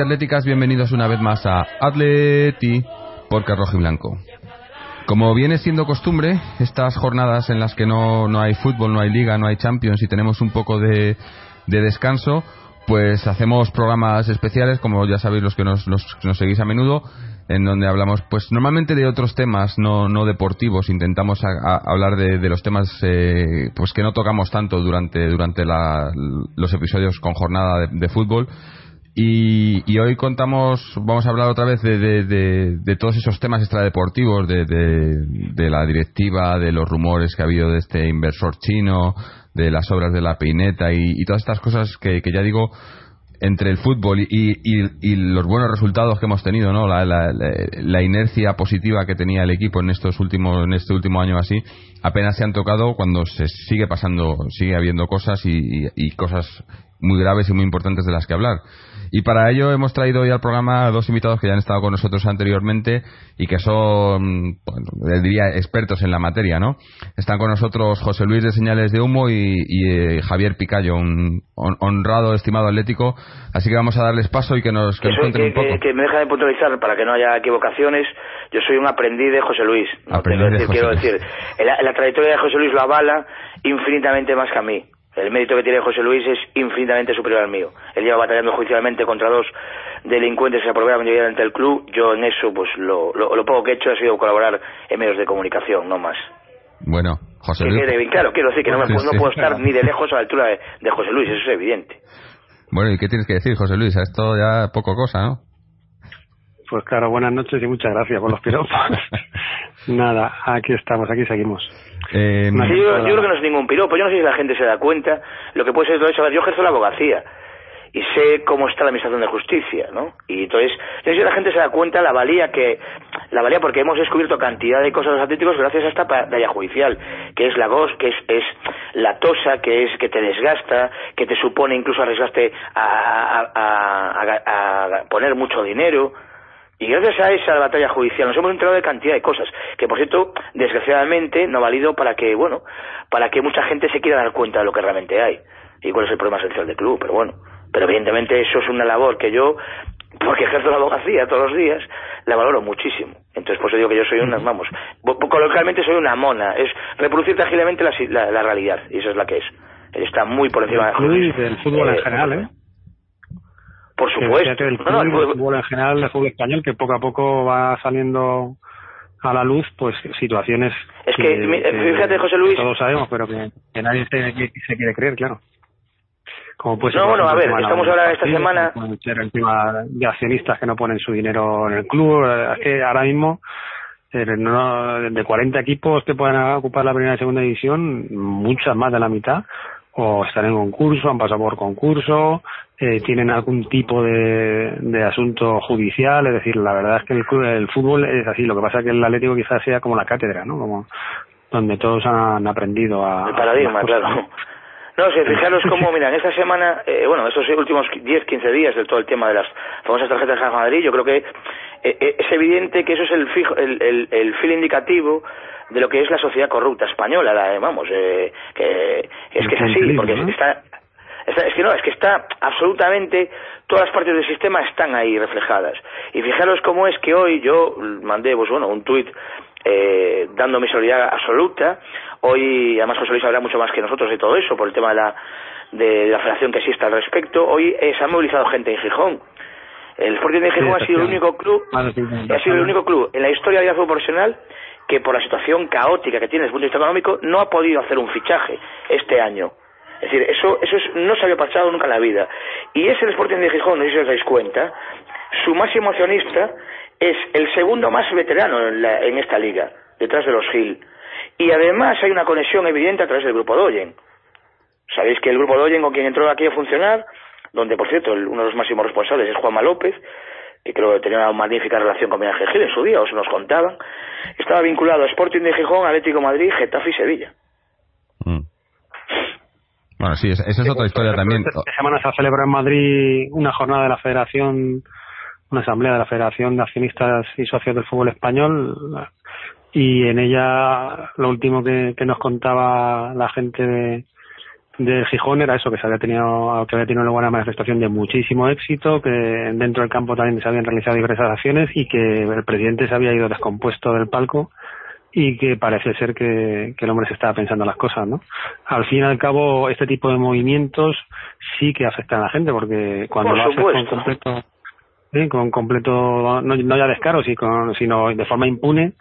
atléticos y bienvenidos una vez más a Atleti por Rojo y Blanco. Como viene siendo costumbre, estas jornadas en las que no, no hay fútbol, no hay liga, no hay Champions y tenemos un poco de, de descanso, pues hacemos programas especiales, como ya sabéis los que nos, los, nos seguís a menudo, en donde hablamos, pues normalmente de otros temas, no, no deportivos. Intentamos hablar de, de, los temas, eh, pues que no tocamos tanto durante durante la, los episodios con jornada de fútbol. Y, y, hoy contamos, vamos a hablar otra vez de, todos esos temas extradeportivos, de, la directiva, de los rumores que ha habido de este inversor chino, de las obras de la peineta y, y todas estas cosas que, que, ya digo, entre el fútbol y, y, los buenos resultados que hemos tenido, ¿no? La, la, la, inercia positiva que tenía el equipo en estos últimos, en este último año así, apenas se han tocado cuando se sigue pasando, sigue habiendo cosas y cosas muy graves y muy importantes de las que hablar. Y para ello hemos traído hoy al programa dos invitados que ya han estado con nosotros anteriormente y que son, bueno, diría, expertos en la materia, ¿no? Están con nosotros José Luis de Señales de Humo y, y eh, Javier Picayo, un honrado, estimado atlético. Así que vamos a darles paso y que nos, que, cuenten un poco. Que, me deja de puntualizar para que no haya equivocaciones. Yo soy un aprendiz de José Luis. No decir, quiero decir, la trayectoria de José Luis lo avala infinitamente más que a mí. El mérito que tiene José Luis es infinitamente superior al mío. Él lleva batallando judicialmente contra dos delincuentes que se aprovechaban de ante el club. Yo en eso, pues lo, lo, poco que he hecho ha sido colaborar en medios de comunicación, no más. Bueno, José Luis. claro, quiero decir que no, me, no puedo estar ni de lejos a la altura de, José Luis, eso es evidente. Bueno, ¿y qué tienes que decir, José Luis? Esto ya poco cosa, ¿no? Pues claro, buenas noches y muchas gracias por los piropos. Nada, aquí estamos, aquí seguimos. Eh, yo, creo que no es ningún piropo, yo no sé si la gente se da cuenta, lo que puede ser todo eso, yo ejerzo la abogacía y sé cómo está la administración de justicia, ¿no? Y entonces, yo sé si la gente se da cuenta la valía que, la valía porque hemos descubierto cantidad de cosas atléticos gracias a esta batalla judicial, que es la GOS, que es, es la tosa, que es que te desgasta, que te supone incluso arriesgaste a, a, a poner mucho dinero, y gracias a esa batalla judicial nos hemos enterado de cantidad de cosas, que por cierto, desgraciadamente, no ha valido para que, bueno, para que mucha gente se quiera dar cuenta de lo que realmente hay y cuál es el problema social del club, pero bueno, pero evidentemente eso es una labor que yo, porque ejerzo la abogacía todos los días, la valoro muchísimo. Entonces, pues digo que yo soy una, vamos, coloquialmente soy una mona, es reproducir tangiblemente la, la, realidad, y esa es la que es. Está muy por encima de... del fútbol en eh, general, ¿eh? Por supuesto. El, fútbol, en general, el fútbol español, que poco a poco va saliendo a la luz, pues situaciones. Es que, fíjate, José Luis. Todos sabemos, pero que, nadie se, quiere creer, claro. Como pues no, bueno, a ver, estamos ahora esta semana. El tema de accionistas que no ponen su dinero en el club. Es que ahora mismo, eh, de 40 equipos que pueden ocupar la primera y segunda división, muchas más de la mitad o están en concurso, han pasado por concurso, eh, tienen algún tipo de, de asunto judicial, es decir, la verdad es que el, el fútbol es así, lo que pasa es que el Atlético quizás sea como la cátedra, ¿no? Como donde todos han aprendido a... El paradigma, claro. No, si fijaros cómo, mira, en esta semana, eh, bueno, estos últimos 10, 15 días de todo el tema de las famosas tarjetas de Madrid, yo creo que eh, eh, es evidente que eso es el, fijo, el, el, el fil indicativo de lo que es la sociedad corrupta española, la, vamos, eh, que es que es así, porque está, es que no, es que está absolutamente, todas las partes del sistema están ahí reflejadas. Y fijaros cómo es que hoy yo mandé, pues bueno, un tuit eh, dando mi solidaridad absoluta. Hoy, además José Luis habla mucho más que nosotros de todo eso, por el tema de la, de la federación que existe al respecto. Hoy eh, se ha movilizado gente en Gijón. El Sporting de Gijón ha sido el único club, ha sido el único club en la historia de la fútbol profesional que por la situación caótica que tiene desde el punto de vista económico no ha podido hacer un fichaje este año. Es decir, eso, eso no se había pasado nunca en la vida. Y es el Sporting de Gijón, no sé si os dais cuenta, su máximo accionista es el segundo más veterano en, esta liga, detrás de los Gil. Y además hay una conexión evidente a través del Grupo Doyen. Sabéis que el Grupo Doyen con quien entró aquí a funcionar, donde por cierto uno de los máximos responsables es Juanma López, que creo que tenía una magnífica relación con Miguel Gil en su día, o se nos contaban, estaba vinculado a Sporting de Gijón, Atlético Madrid, Getafe y Sevilla. Mm. Bueno, sí, esa, es otra historia también. Esta semana se ha celebrado en Madrid una jornada de la Federación, una asamblea de la Federación de Accionistas y Socios del Fútbol Español, y en ella lo último que, que nos contaba la gente de, de Gijón era eso, que se había tenido, que había tenido una buena manifestación de muchísimo éxito, que dentro del campo también se habían realizado diversas acciones y que el presidente se había ido descompuesto del palco y que parece ser que, que el hombre se estaba pensando las cosas, ¿no? Al fin y al cabo, este tipo de movimientos sí que afectan a la gente, porque cuando lo haces con completo, con completo, no, no ya descaro, sino de forma impune,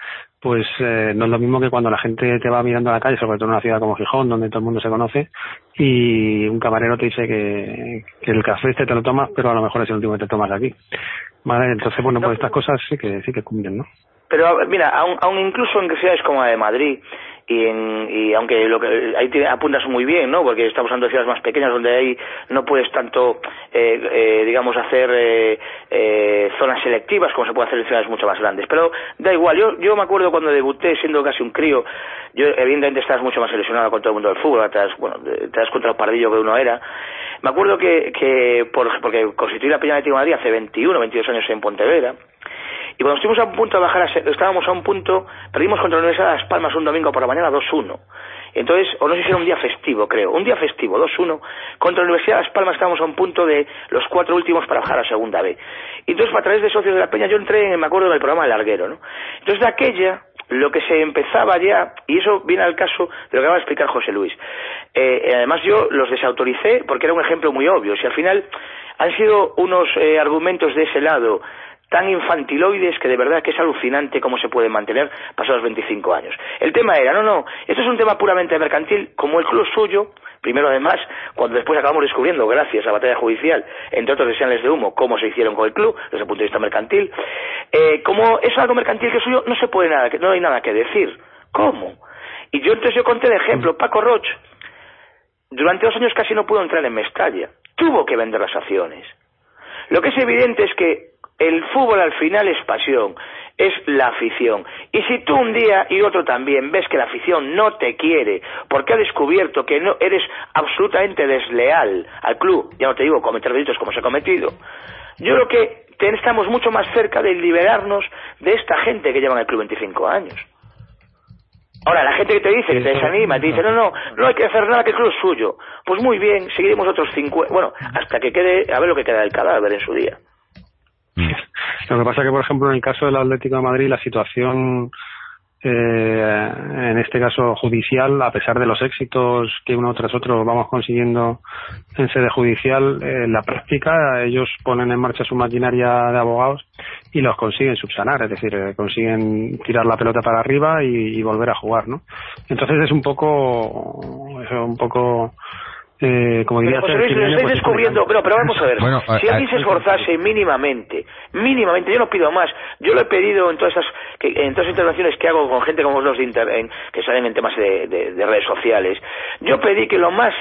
pues eh, no es lo mismo que cuando la gente te va mirando a la calle, sobre todo en una ciudad como Gijón, donde todo el mundo se conoce, y un camarero te dice que, que el café este te lo tomas, pero a lo mejor es el último que te tomas aquí. Vale, entonces, bueno, pues estas cosas sí que sí que cumplen, ¿no? Pero mira, aún, aún incluso en ciudades como la de Madrid, y, en, y aunque lo que ahí te apuntas muy bien, ¿no? Porque estamos hablando de ciudades más pequeñas donde ahí no puedes tanto, eh, eh, digamos, hacer eh, eh, zonas selectivas como se puede hacer en ciudades mucho más grandes. Pero da igual, yo, yo me acuerdo cuando debuté siendo casi un crío, yo evidentemente estás mucho más ilusionado con todo el mundo del fútbol, te das, bueno, te das contra el pardillo que uno era. Me acuerdo que, que por, porque constituí la Peña de Madrid hace 21, 22 años en Pontevedra, y cuando estuvimos a un punto de bajar, estábamos a un punto, perdimos contra la Universidad de Las Palmas un domingo por la mañana 2-1. Entonces, o no sé si era un día festivo, creo, un día festivo, 2-1, contra la Universidad de Las Palmas estábamos a un punto de los cuatro últimos para bajar a segunda B. Y entonces, a través de Socios de la Peña, yo entré, me acuerdo del programa del Larguero, ¿no? Entonces, de aquella, lo que se empezaba ya, y eso viene al caso de lo que va a explicar José Luis. Eh, además, yo los desautoricé porque era un ejemplo muy obvio. Si al final han sido unos eh, argumentos de ese lado tan infantiloides que de verdad que es alucinante cómo se puede mantener pasados 25 años. El tema era, no, no, esto es un tema puramente mercantil, como el club suyo, primero además, cuando después acabamos descubriendo, gracias a la batalla judicial, entre otros señales de humo, cómo se hicieron con el club, desde el punto de vista mercantil, eh, como es algo mercantil que es suyo, no se puede nada, no hay nada que decir. ¿Cómo? Y yo entonces yo conté de ejemplo, Paco Roch, durante dos años casi no pudo entrar en Mestalla, tuvo que vender las acciones. Lo que es evidente es que el fútbol al final es pasión, es la afición. Y si tú un día y otro también ves que la afición no te quiere porque ha descubierto que no eres absolutamente desleal al club, ya no te digo cometer delitos como se ha cometido, yo creo que estamos mucho más cerca de liberarnos de esta gente que lleva en el club 25 años. Ahora, la gente que te dice, que te desanima, te dice, no, no, no hay que hacer nada, que el club es suyo. Pues muy bien, seguiremos otros 50, bueno, hasta que quede, a ver lo que queda del cadáver en su día. Lo que pasa que, por ejemplo, en el caso del Atlético de Madrid, la situación, eh, en este caso judicial, a pesar de los éxitos que uno tras otro vamos consiguiendo en sede judicial, en eh, la práctica ellos ponen en marcha su maquinaria de abogados y los consiguen subsanar, es decir, eh, consiguen tirar la pelota para arriba y, y volver a jugar, ¿no? Entonces es un poco, es un poco eh, como diría pero, Luis, lo estáis pues, descubriendo, pero, pero vamos a ver, si alguien se esforzase mínimamente, mínimamente, yo no pido más, yo lo he pedido en todas estas, que, en todas las intervenciones que hago con gente como los de inter, que salen en temas de, de, redes sociales, yo pedí que lo más,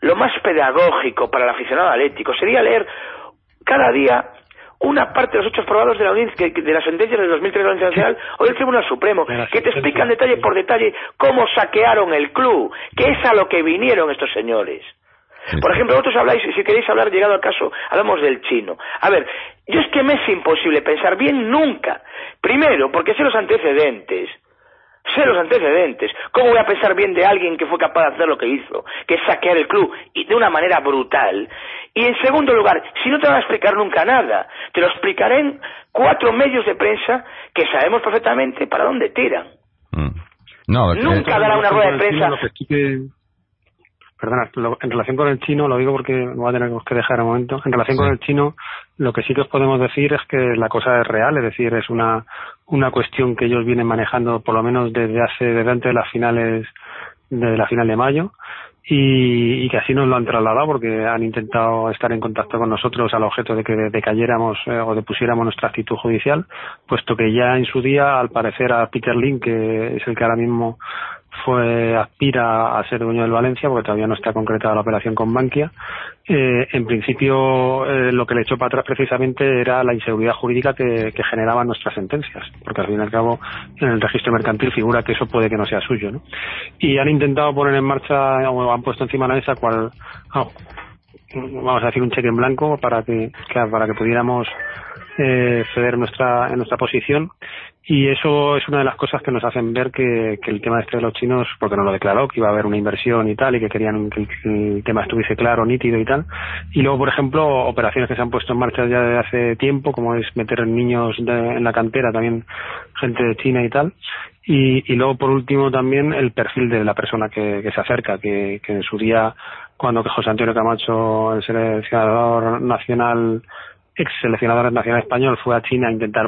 lo más pedagógico para el aficionado atlético sería leer cada día una parte de los hechos probados de la, de la sentencia del 2003 de la Audiencia Nacional o del Tribunal Supremo, que te explican detalle por detalle cómo saquearon el club, que es a lo que vinieron estos señores. Por ejemplo, vosotros habláis, si queréis hablar, llegado al caso, hablamos del chino. A ver, yo es que me es imposible pensar bien nunca. Primero, porque sé los antecedentes. Sé los antecedentes. ¿Cómo voy a pensar bien de alguien que fue capaz de hacer lo que hizo? Que es saquear el club y de una manera brutal. Y en segundo lugar, si no te van a explicar nunca nada, te lo explicaré en cuatro medios de prensa que sabemos perfectamente para dónde tiran. Mm. No, nunca dará una rueda de prensa perdona, en relación con el chino, lo digo porque me voy a tener que dejar un momento, en relación con el chino, lo que sí que os podemos decir es que la cosa es real, es decir, es una, una cuestión que ellos vienen manejando por lo menos desde hace, desde antes de las finales, de la final de mayo, y, que así nos lo han trasladado porque han intentado estar en contacto con nosotros al objeto de que decayéramos eh, o depusiéramos nuestra actitud judicial, puesto que ya en su día, al parecer a Peter Link, que es el que ahora mismo fue aspira a ser dueño del Valencia porque todavía no está concretada la operación con Bankia. Eh, en principio, eh, lo que le echó para atrás precisamente era la inseguridad jurídica que, generaban nuestras sentencias, porque al fin y al cabo en el registro mercantil figura que eso puede que no sea suyo. ¿no? Y han intentado poner en marcha o han puesto encima de la mesa cual, ah, vamos a decir, un cheque en blanco para que, para que pudiéramos eh, ceder nuestra, en nuestra posición y eso es una de las cosas que nos hacen ver que, el tema este de los chinos, porque nos lo declaró, que iba a haber una inversión y tal, y que querían que el, tema estuviese claro, nítido y tal. Y luego, por ejemplo, operaciones que se han puesto en marcha ya desde hace tiempo, como es meter niños en la cantera, también gente de China y tal. Y, y luego, por último, también el perfil de la persona que, que se acerca, que, que en su día, cuando que José Antonio Camacho, el seleccionador nacional, ex seleccionador nacional español fue a China a intentar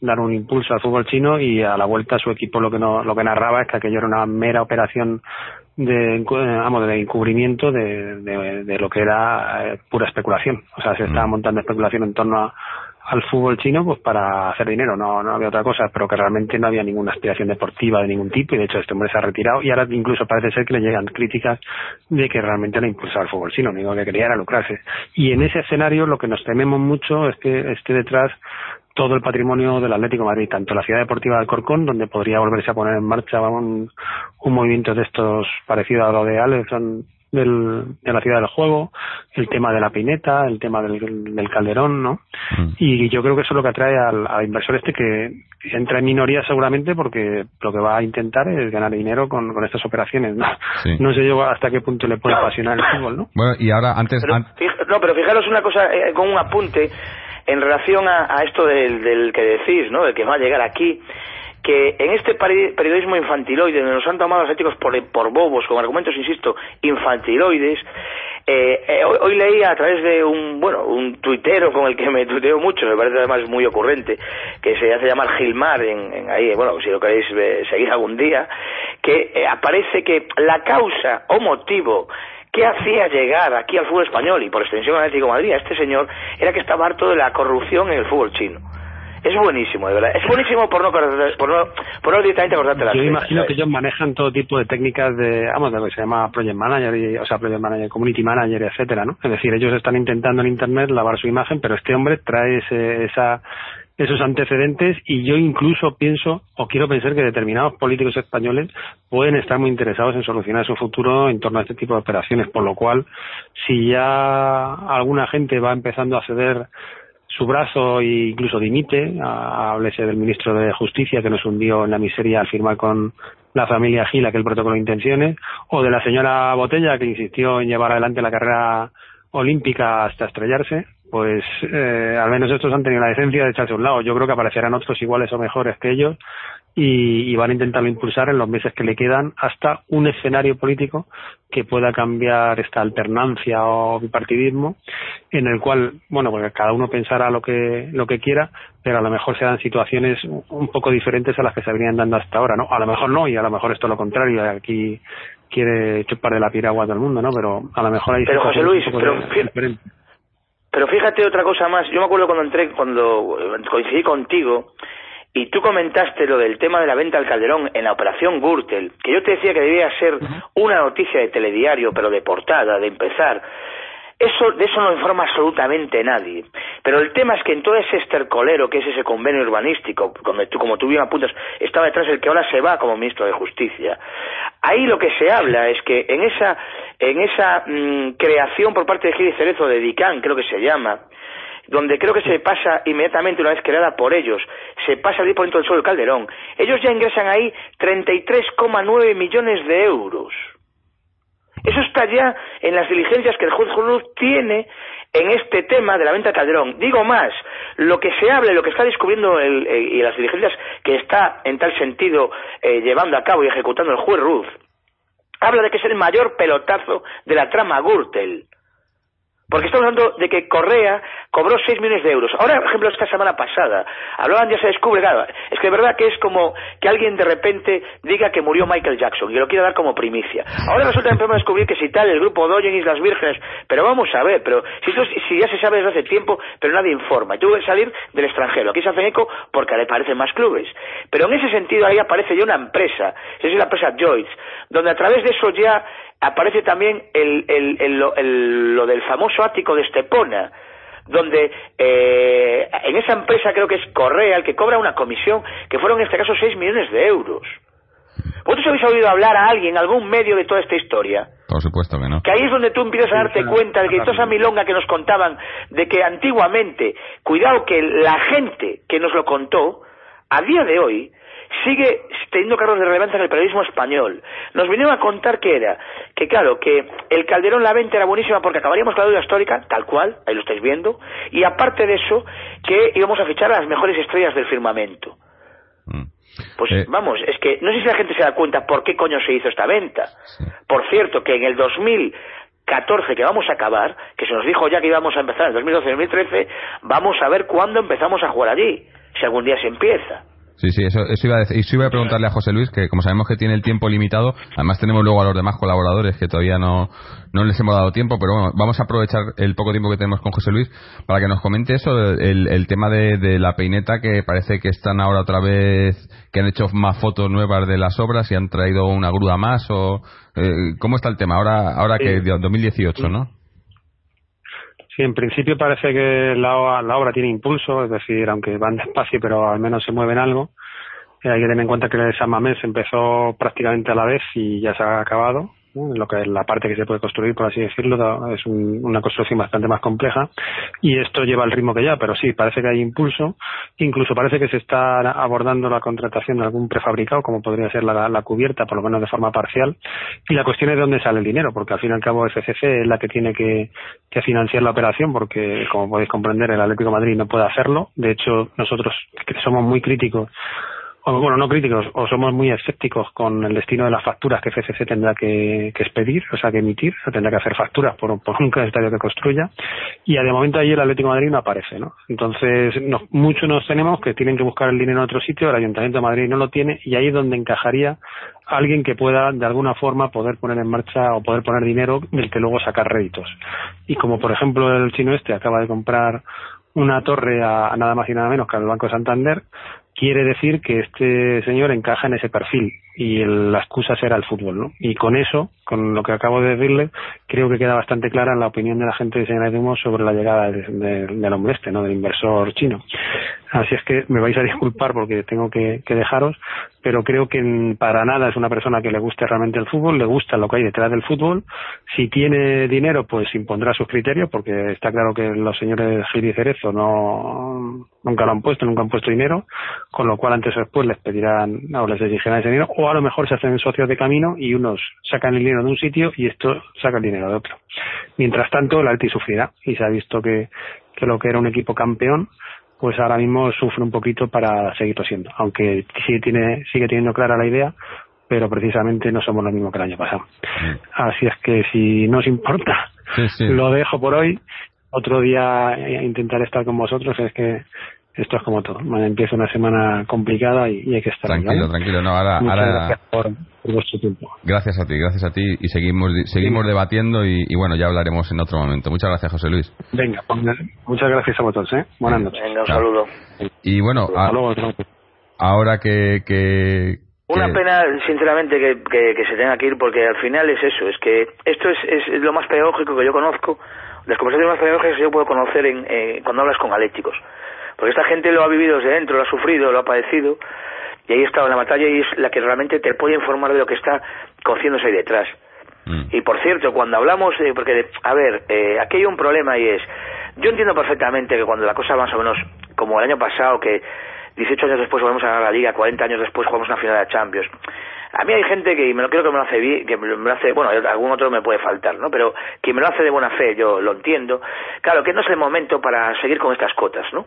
dar un impulso al fútbol chino y a la vuelta su equipo lo que no, lo que narraba es que aquello era una mera operación de vamos de encubrimiento de, de, de lo que era eh, pura especulación o sea se estaba mm. montando especulación en torno a, al fútbol chino pues para hacer dinero, no, no había otra cosa, pero que realmente no había ninguna aspiración deportiva de ningún tipo y de hecho este hombre se ha retirado y ahora incluso parece ser que le llegan críticas de que realmente no impulsaba el fútbol chino, lo único que quería era lucrarse. Y en ese escenario lo que nos tememos mucho es que esté detrás todo el patrimonio del Atlético Madrid, tanto la ciudad deportiva de Alcorcón, donde podría volverse a poner en marcha un, movimiento de estos parecido a lo de Alex del, de la ciudad del juego, el tema de la pineta, el tema del, del calderón, ¿no? Mm. Y yo creo que eso es lo que atrae al, inversor este que entra en minoría seguramente porque lo que va a intentar es ganar dinero con, con estas operaciones, ¿no? No sé yo hasta qué punto le puede apasionar el fútbol, ¿no? Bueno, y ahora antes... no, pero fijaros una cosa eh, con un apunte en relación a, a esto del, del que decís, ¿no? De que va a llegar aquí que en este periodismo infantiloide, donde nos han tomado los éticos por, bobos, con argumentos, insisto, infantiloides, eh, eh, hoy, leí a través de un, bueno, un tuitero con el que me tuiteo mucho, me parece además muy ocurrente, que se hace llamar Gilmar, en, ahí, bueno, si lo queréis eh, seguir algún día, que aparece que la causa o motivo que hacía llegar aquí al fútbol español y por extensión al Atlético de Madrid a este señor era que estaba harto de la corrupción en el fútbol chino. Es buenísimo, de verdad. Es buenísimo por no, por no, por no directamente cortarte las Yo imagino que ellos manejan todo tipo de técnicas de, vamos, de lo que se llama Project Manager, y, o sea, Project Manager, Community Manager, etcétera, ¿no? Es decir, ellos están intentando en Internet lavar su imagen, pero este hombre trae ese, esa, esos antecedentes y yo incluso pienso o quiero pensar que determinados políticos españoles pueden estar muy interesados en solucionar su futuro en torno a este tipo de operaciones, por lo cual si ya alguna gente va empezando a ceder su brazo e incluso dimite. Háblese del ministro de Justicia que nos hundió en la miseria al firmar con la familia Gil aquel protocolo de intenciones, o de la señora Botella que insistió en llevar adelante la carrera olímpica hasta estrellarse, pues eh, al menos estos han tenido la decencia de echarse a un lado. Yo creo que aparecerán otros iguales o mejores que ellos y, van a intentarlo impulsar en los meses que le quedan hasta un escenario político que pueda cambiar esta alternancia o bipartidismo en el cual, bueno, porque cada uno pensará lo que, lo que quiera, pero a lo mejor se dan situaciones un poco diferentes a las que se venían dando hasta ahora, ¿no? A lo mejor no, y a lo mejor esto es lo contrario, aquí quiere chupar de la piragua todo el mundo, ¿no? Pero a lo mejor hay Pero José Luis, pero, pero fíjate otra cosa más, yo me acuerdo cuando entré, cuando coincidí contigo, y tú comentaste lo del tema de la venta al Calderón en la operación Gürtel, que yo te decía que debía ser una noticia de telediario, pero de portada, de empezar. Eso, de eso no informa absolutamente nadie. Pero el tema es que en todo ese estercolero, que es ese convenio urbanístico, donde tú, como tú bien apuntas, estaba detrás el que ahora se va como ministro de Justicia. Ahí lo que se habla es que en esa, en esa mm, creación por parte de Gil Cerezo de DICAN, creo que se llama, donde creo que se pasa inmediatamente, una vez creada por ellos, se pasa el por dentro del suelo Calderón, ellos ya ingresan ahí 33,9 millones de euros. Eso está ya en las diligencias que el juez Juluz tiene en este tema de la venta de Calderón. Digo más, lo que se habla, lo que está descubriendo el, y las diligencias que está en tal sentido eh, llevando a cabo y ejecutando el juez Ruth, habla de que es el mayor pelotazo de la trama Gürtel. Porque estamos hablando de que Correa cobró 6 millones de euros. Ahora, por ejemplo, esta semana pasada, hablaban, ya se descubre, claro, es que de verdad que es como que alguien de repente diga que murió Michael Jackson y lo quiere dar como primicia. Ahora resulta que a descubrir que si tal, el grupo Doyen y las Vírgenes, pero vamos a ver, pero si, si ya se sabe desde hace tiempo, pero nadie informa. Y tuvo que salir del extranjero. Aquí se hacen eco porque le parecen más clubes. Pero en ese sentido ahí aparece ya una empresa, es la empresa Joyce, donde a través de eso ya aparece también el, el, lo, del famoso ático de Estepona, donde eh, en esa empresa creo que es Correa el que cobra una comisión, que fueron en este caso 6 millones de euros. ¿Vosotros habéis oído hablar a alguien, algún medio de toda esta historia? Por supuesto que no. Que ahí es donde tú empiezas a darte cuenta de que toda esa milonga que nos contaban, de que antiguamente, cuidado que la gente que nos lo contó, a día de hoy, sigue teniendo cargos de relevancia en el periodismo español. Nos vinieron a contar que era, que claro, que el Calderón La Venta era buenísima porque acabaríamos con la deuda histórica, tal cual, ahí lo estáis viendo, y aparte de eso, que íbamos a fichar a las mejores estrellas del firmamento. Mm. Pues eh. vamos, es que no sé si la gente se da cuenta por qué coño se hizo esta venta. Por cierto, que en el 2014 que vamos a acabar, que se nos dijo ya que íbamos a empezar en el 2012-2013, vamos a ver cuándo empezamos a jugar allí, si algún día se empieza. Sí, sí, eso, iba a decir. Y iba a preguntarle a José Luis, que como sabemos que tiene el tiempo limitado, además tenemos luego a los demás colaboradores que todavía no, no les hemos dado tiempo, pero bueno, vamos a aprovechar el poco tiempo que tenemos con José Luis para que nos comente eso, el, el tema de, de, la peineta, que parece que están ahora otra vez, que han hecho más fotos nuevas de las obras y han traído una grúa más, o eh, ¿cómo está el tema? Ahora, ahora que 2018, ¿no? Sí, en principio parece que la, obra tiene impulso, es decir, aunque van despacio, pero al menos se mueven algo. Eh, hay que tener en cuenta que el San Mamés empezó prácticamente a la vez y ya se ha acabado lo que la parte que se puede construir, por así decirlo, es una construcción bastante más compleja. Y esto lleva el ritmo que ya, pero sí, parece que hay impulso, incluso parece que se está abordando la contratación de algún prefabricado, como podría ser la, cubierta, por lo menos de forma parcial, y la cuestión es de dónde sale el dinero, porque al fin y al cabo FCC es la que tiene que, financiar la operación, porque como podéis comprender, el Atlético Madrid no puede hacerlo, de hecho nosotros que somos muy críticos o bueno, no críticos, o somos muy escépticos con el destino de las facturas que FCC tendrá que, expedir, o sea, que emitir, o tendrá que hacer facturas por, por un estadio que construya, y de momento ahí el Atlético de Madrid no aparece, ¿no? Entonces, muchos nos tenemos que tienen que buscar el dinero en otro sitio, el Ayuntamiento de Madrid no lo tiene, y ahí es donde encajaría alguien que pueda, de alguna forma, poder poner en marcha o poder poner dinero del que luego sacar réditos. Y como, por ejemplo, el chino este acaba de comprar una torre a, nada más y nada menos que al Banco Santander, quiere decir que este señor encaja en ese perfil y la excusa será el fútbol, ¿no? Y con eso, con lo que acabo de decirle, creo que queda bastante clara la opinión de la gente de Señor sobre la llegada del hombre este, ¿no? Del inversor chino. Así es que me vais a disculpar porque tengo que, dejaros, pero creo que para nada es una persona que le guste realmente el fútbol, le gusta lo que hay detrás del fútbol. Si tiene dinero, pues impondrá sus criterios, porque está claro que los señores Gil y Cerezo no, nunca lo han puesto, nunca han puesto dinero, con lo cual antes o después les pedirán o les exigirán ese dinero, o a lo mejor se hacen socios de camino y unos sacan el dinero de un sitio y esto saca el dinero de otro. Mientras tanto, el Alti sufrirá y se ha visto que, que lo que era un equipo campeón pues ahora mismo sufre un poquito para seguirlo siendo, aunque sigue, tiene, sigue teniendo clara la idea, pero precisamente no somos lo mismo que el año pasado. Mm. Así es que si no os importa, lo dejo por hoy. Otro día intentaré estar con vosotros, es que esto es como todo. Empieza una semana complicada y, hay que estar. Tranquilo, tranquilo. No, ahora, Gracias por, vuestro tiempo. Gracias a ti, gracias a ti. Y seguimos seguimos debatiendo y, bueno, ya hablaremos en otro momento. Muchas gracias, José Luis. Venga, pues, muchas gracias a vosotros. ¿eh? Buenas noches. Venga, un saludo. Y bueno, ahora que, que una pena, sinceramente, que, que, se tenga que ir porque al final es eso, es que esto es, es lo más pedagógico que yo conozco, las conversaciones más pedagógicas que yo puedo conocer en, eh, cuando hablas con galécticos. Porque esta gente lo ha vivido desde dentro, lo ha sufrido, lo ha padecido, y ahí está en la batalla y es la que realmente te puede informar de lo que está cociéndose ahí detrás. Mm. Y por cierto, cuando hablamos, de, porque, a ver, eh, aquí hay un problema y es, yo entiendo perfectamente que cuando la cosa más o menos, como el año pasado, que 18 años después volvemos a ganar la liga, 40 años después jugamos una final de Champions. A mí hay gente que me lo creo que me lo hace bien, que me lo hace, bueno, algún otro me puede faltar, ¿no? Pero que me lo hace de buena fe, yo lo entiendo. Claro, que no es el momento para seguir con estas cotas, ¿no?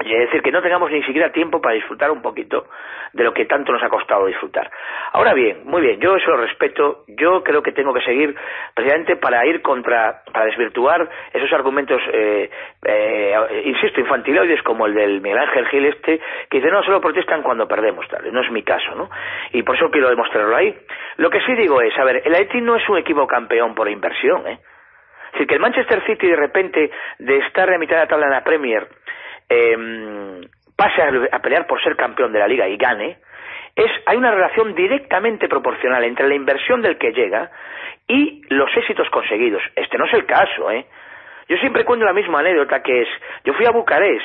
Es decir, que no tengamos ni siquiera tiempo para disfrutar un poquito de lo que tanto nos ha costado disfrutar. Ahora bien, muy bien, yo eso lo respeto, yo creo que tengo que seguir precisamente para ir contra, para desvirtuar esos argumentos, eh, eh, insisto, infantiloides como el del Miguel Ángel Gil este, que dice, no, solo protestan cuando perdemos, tal, no es mi caso, ¿no? Y por eso quiero demostrarlo ahí. Lo que sí digo es, a ver, el Haití no es un equipo campeón por inversión, ¿eh? Es decir, que el Manchester City de repente, de estar en mitad de la tabla en la Premier, eh, pase a, pelear por ser campeón de la liga y gane, es, hay una relación directamente proporcional entre la inversión del que llega y los éxitos conseguidos. Este no es el caso, ¿eh? Yo siempre cuento la misma anécdota que es, yo fui a Bucarest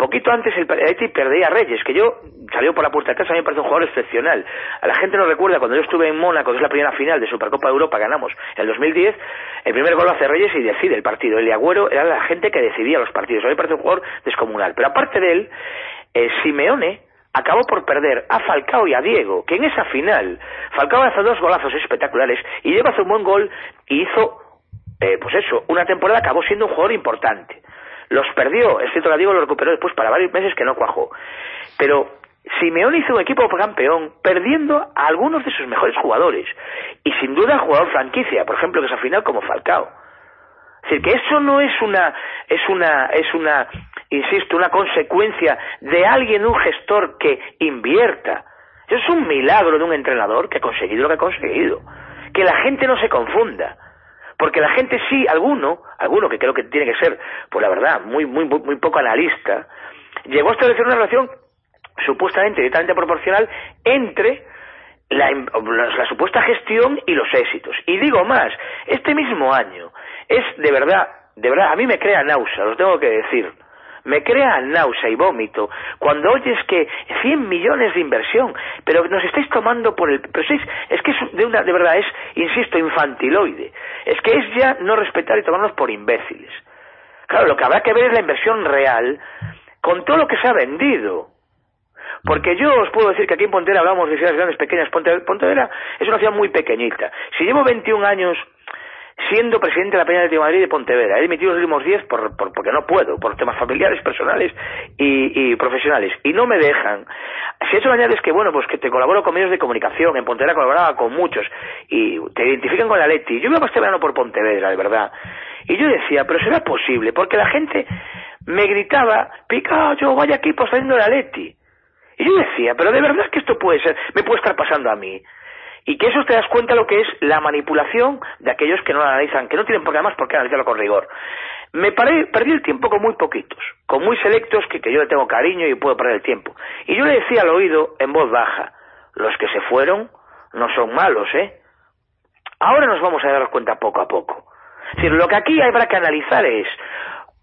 Poquito antes el Atleti perdía a Reyes, que yo salió por la puerta de casa, a mí me parece un jugador excepcional. A la gente no recuerda cuando yo estuve en Mónaco, es la primera final de Supercopa de Europa, ganamos en el 2010, el primer gol lo hace Reyes y decide el partido. El Agüero era la gente que decidía los partidos. A mí me parece un jugador descomunal. Pero aparte de él, eh, Simeone acabó por perder a Falcao y a Diego, que en esa final Falcao hace dos golazos espectaculares y Diego hace un buen gol y hizo, eh, pues eso, una temporada acabó siendo un jugador importante. Los perdió, es cierto que Diego lo recuperó después para varios meses que no cuajó. Pero Simeone hizo un equipo campeón perdiendo a algunos de sus mejores jugadores y sin duda jugador franquicia, por ejemplo, que es al final como Falcao. Es decir, que eso no es una, es una, es una insisto, una consecuencia de alguien, un gestor que invierta. Eso es un milagro de un entrenador que ha conseguido lo que ha conseguido. Que la gente no se confunda. Porque la gente sí, alguno, alguno que creo que tiene que ser, pues la verdad, muy, muy, muy poco analista, llegó a establecer una relación supuestamente directamente proporcional entre la, la, supuesta gestión y los éxitos. Y digo más, este mismo año es de verdad, de verdad, a mí me crea náusea, lo tengo que decir me crea náusea y vómito cuando oyes que 100 millones de inversión, pero nos estáis tomando por el... Pero es que es de, una, de verdad es, insisto, infantiloide. Es que es ya no respetar y tomarnos por imbéciles. Claro, lo que habrá que ver es la inversión real con todo lo que se ha vendido. Porque yo os puedo decir que aquí en Pontera hablamos de ciudades grandes, pequeñas. Pontera es una ciudad muy pequeñita. Si llevo 21 años siendo presidente de la Peña de Madrid de Pontevedra. He dimitido los últimos 10 por, porque no puedo, por temas familiares, personales y, profesionales. Y no me dejan. Si eso añades que, bueno, pues que te colaboro con medios de comunicación, en Pontevedra colaboraba con muchos, y te identifican con la Leti. Yo iba este verano por Pontevedra, de verdad. Y yo decía, pero será posible, porque la gente me gritaba, yo vaya equipo saliendo la Leti. Y yo decía, pero de verdad que esto puede ser, me puede estar pasando a mí y que eso te das cuenta lo que es la manipulación de aquellos que no lo analizan, que no tienen por más por qué analizarlo con rigor. Me paré, perdí el tiempo con muy poquitos, con muy selectos que, que yo le tengo cariño y puedo perder el tiempo. Y yo le decía al oído en voz baja, los que se fueron no son malos, ¿eh? Ahora nos vamos a dar cuenta poco a poco. Es decir, lo que aquí habrá que analizar es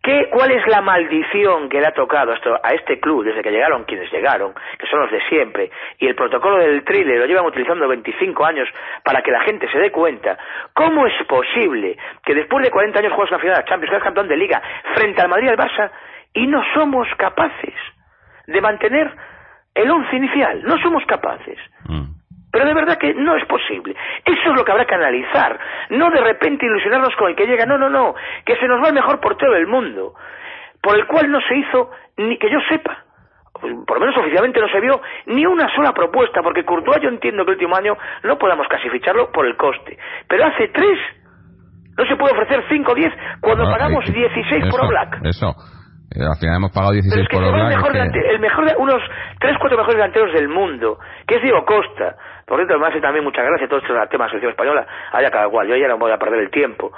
¿Qué, ¿Cuál es la maldición que le ha tocado a este club desde que llegaron quienes llegaron, que son los de siempre, y el protocolo del thriller lo llevan utilizando 25 años para que la gente se dé cuenta? ¿Cómo es posible que después de 40 años juegas una final de Champions, que campeón de Liga, frente al Madrid y al Barça, y no somos capaces de mantener el once inicial? No somos capaces. Mm. Pero de verdad que no es posible. Eso es lo que habrá que analizar. No de repente ilusionarnos con el que llega. No, no, no. Que se nos va el mejor portero del mundo. Por el cual no se hizo, ni que yo sepa, por lo menos oficialmente no se vio ni una sola propuesta, porque Courtois yo entiendo que el último año no podamos casi ficharlo por el coste. Pero hace tres, no se puede ofrecer cinco o diez cuando pagamos dieciséis por Black. Eso. Eh, al final hemos pagado 16 por Black. El mejor, el mejor de unos tres, cuatro mejores delanteros del mundo, que es Diego Costa. Por cierto, me hace también muchas gracias todo este tema de la selección española, haya cada cual, yo ya no voy a perder el tiempo.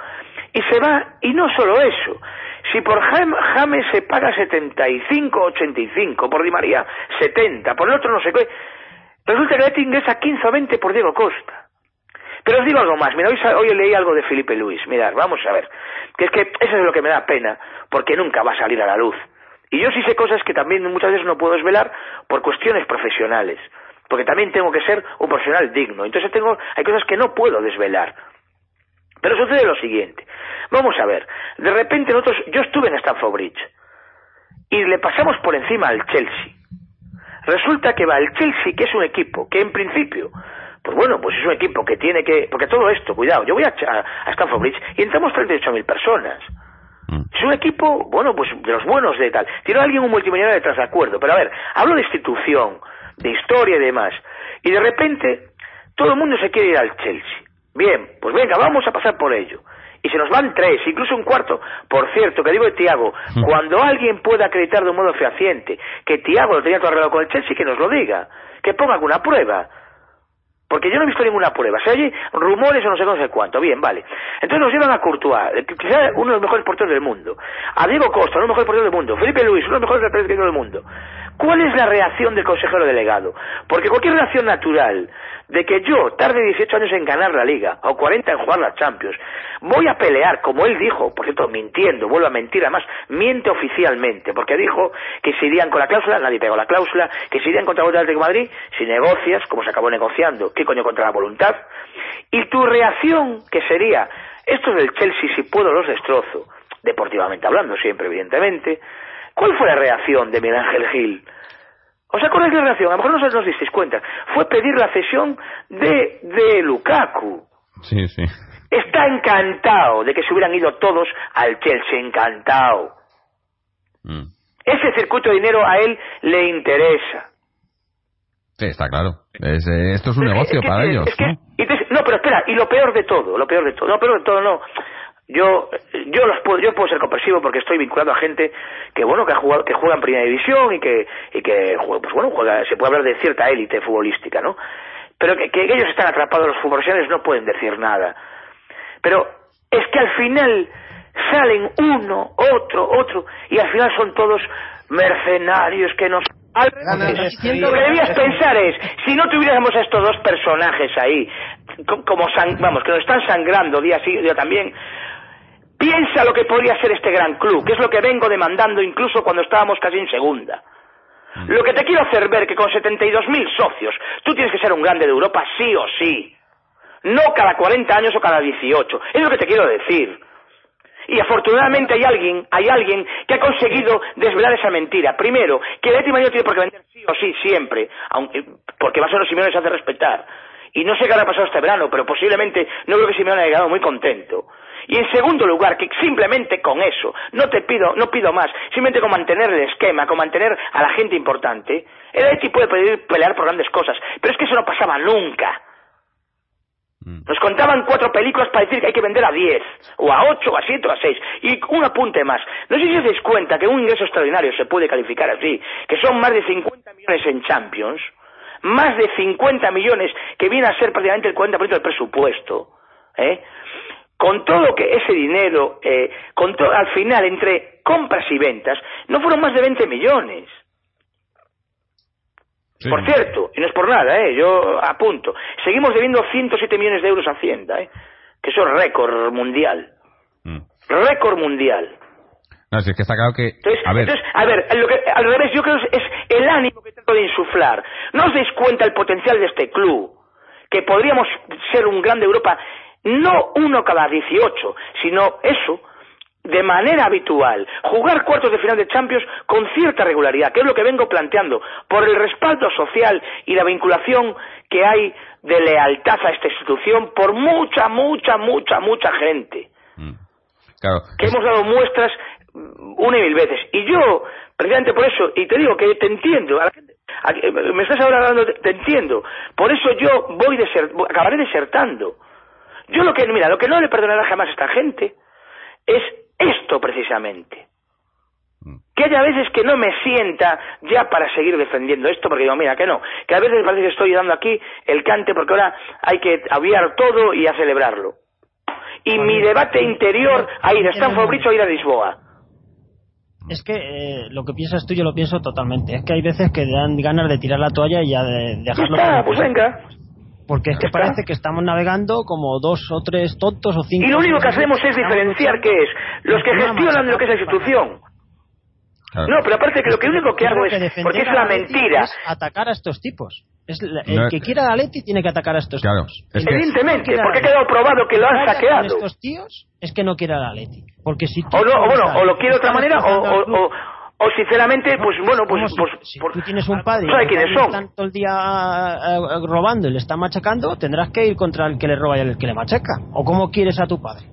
Y se va, y no solo eso, si por James se paga 75, 85, por Di María 70, por el otro no sé qué, resulta que Leti ingresa 15 o 20 por Diego Costa. Pero os digo algo más, mira, hoy, hoy leí algo de Felipe Luis, mirad, vamos a ver, que es que eso es lo que me da pena, porque nunca va a salir a la luz. Y yo sí sé cosas que también muchas veces no puedo desvelar por cuestiones profesionales porque también tengo que ser un profesional digno. Entonces tengo, hay cosas que no puedo desvelar. Pero sucede lo siguiente. Vamos a ver, de repente nosotros, yo estuve en Stamford Bridge y le pasamos por encima al Chelsea. Resulta que va el Chelsea, que es un equipo que en principio, pues bueno, pues es un equipo que tiene que, porque todo esto, cuidado, yo voy a, a, Stamford Bridge y entramos 38.000 personas. Mm. Es un equipo, bueno, pues de los buenos de tal. Tiene alguien un multimillonario detrás de acuerdo, pero a ver, hablo de institución, de historia y demás. Y de repente todo el mundo se quiere ir al Chelsea. Bien, pues venga, vamos a pasar por ello. Y se nos van tres, incluso un cuarto. Por cierto, que digo de Tiago, cuando alguien pueda acreditar de un modo fehaciente que Tiago lo tenía todo arreglado con el Chelsea, que nos lo diga, que ponga alguna prueba. Porque yo no he visto ninguna prueba. Se oye rumores o no sé, no sé cuánto. Bien, vale. Entonces nos llevan a Courtois, quizá uno de los mejores porteros del mundo. A Diego Costa, uno de los mejores porteros del mundo. Felipe Luis, uno de los mejores porteros del mundo. ¿Cuál es la reacción del consejero delegado? Porque cualquier reacción natural de que yo tarde 18 años en ganar la liga o 40 en jugar la Champions, voy a pelear, como él dijo, por cierto, mintiendo, vuelvo a mentir, además miente oficialmente, porque dijo que si irían con la cláusula, nadie pegó la cláusula, que si irían contra el Atlético de Madrid, si negocias, como se acabó negociando, ¿qué coño contra la voluntad? Y tu reacción, que sería, estos del Chelsea, si puedo los destrozo, deportivamente hablando siempre, evidentemente, ¿Cuál fue la reacción de Miguel Ángel Gil? ¿Os acordáis de la reacción? A lo mejor no os disteis cuenta. Fue pedir la cesión de, de Lukaku. Sí, sí. Está encantado de que se hubieran ido todos al Chelsea, encantado. Mm. Ese circuito de dinero a él le interesa. Sí, está claro. Es, eh, esto es un negocio que- para ellos. que- ¿no? y te- no, pero espera, y lo peor de todo, lo peor de todo, no, peor de todo no. Yo, yo los puedo, yo puedo ser comprensivo porque estoy vinculado a gente que bueno que ha jugado, que juega en primera división y que y que pues bueno juega, se puede hablar de cierta élite futbolística, ¿no? Pero que, que ellos están atrapados los futbolistas no pueden decir nada. Pero es que al final salen uno, otro, otro y al final son todos mercenarios que nos. Lo que debías pensar es, si no tuviéramos a estos dos personajes ahí, co- como sang- vamos, que nos están sangrando día sí, día también, piensa lo que podría ser este gran club, que es lo que vengo demandando incluso cuando estábamos casi en segunda. Lo que te quiero hacer ver que con 72.000 socios, tú tienes que ser un grande de Europa sí o sí. No cada 40 años o cada 18. Es lo que te quiero decir. Y afortunadamente hay alguien, hay alguien que ha conseguido desvelar esa mentira. Primero, que el Atleti de Madrid tiene por qué vender sí o sí siempre, aunque, porque más o menos Simeone se hace respetar. Y no sé qué habrá pasado este verano, pero posiblemente no creo que Simeone haya quedado muy contento. Y en segundo lugar, que simplemente con eso, no te pido, no pido más, simplemente con mantener el esquema, con mantener a la gente importante, el Atleti puede pedir pelear por grandes cosas, pero es que eso no pasaba nunca. Mm. Nos contaban cuatro películas para decir que hay que vender a 10, o a 8, o a 7, o a 6. Y un apunte más. No sé si os dais cuenta que un ingreso extraordinario se puede calificar así, que son más de 50 millones en Champions, más de 50 millones que viene a ser prácticamente el 40% del presupuesto. ¿eh? Con todo que ese dinero, eh, con to- al final, entre compras y ventas, no fueron más de 20 millones. Sí. Por cierto, y no es por nada, ¿eh? yo apunto, seguimos debiendo 107 millones de euros a Hacienda, ¿eh? que eso es récord mundial. Mm. Récord mundial. No, si es que está claro que... Entonces, A ver, entonces, a ver, lo que- al revés, yo creo que es el ánimo que trato de insuflar. ¿No os dais cuenta el potencial de este club? Que podríamos ser un grande Europa, no uno cada 18, sino eso, de manera habitual, jugar cuartos de final de Champions con cierta regularidad, que es lo que vengo planteando, por el respaldo social y la vinculación que hay de lealtad a esta institución por mucha, mucha, mucha, mucha gente mm, claro, que hemos dado muestras mm, una y mil veces. Y yo, precisamente por eso, y te digo que te entiendo, a la gente- a- me estás ahora hablando, te, te entiendo, por eso yo voy deser- voy- acabaré desertando. Yo lo que, mira, lo que no le perdonará jamás a esta gente es esto precisamente. Mm. Que haya veces que no me sienta ya para seguir defendiendo esto, porque digo, mira, que no, que a veces me parece que estoy dando aquí el cante porque ahora hay que aviar todo y a celebrarlo. Y mi debate interior a ir a Stanford Bridge o ir a Lisboa. Es que eh, lo que piensas tú yo lo pienso totalmente. Es que hay veces que dan ganas de tirar la toalla y ya de Ya dejarlo. está, pues venga. Porque es que parece que estamos navegando como dos o tres tontos o cinco. Y lo único que hacemos es diferenciar qué es los que gestionan lo que es la institución. claro. No, pero aparte que lo que único que hago es, defender porque es la mentira. es atacar a estos tipos. Es la- el No, que quiera a Atleti tiene que atacar a estos Claro, tipos. es El que- no Evidentemente, porque ha quedado probado que lo han saqueado. estos tíos es que no quiere al Atleti. Porque si tú O, no, o bueno, lo quiere de otra manera, o, o- sinceramente, pues bueno, pues, ¿Cómo si- pues, si por- tú tienes un padre ¿sabe y quiénes que son? están todo el día eh, eh, robando y le están machacando, tendrás que ir contra el que le roba y el que le machaca. ¿O cómo quieres a tu padre?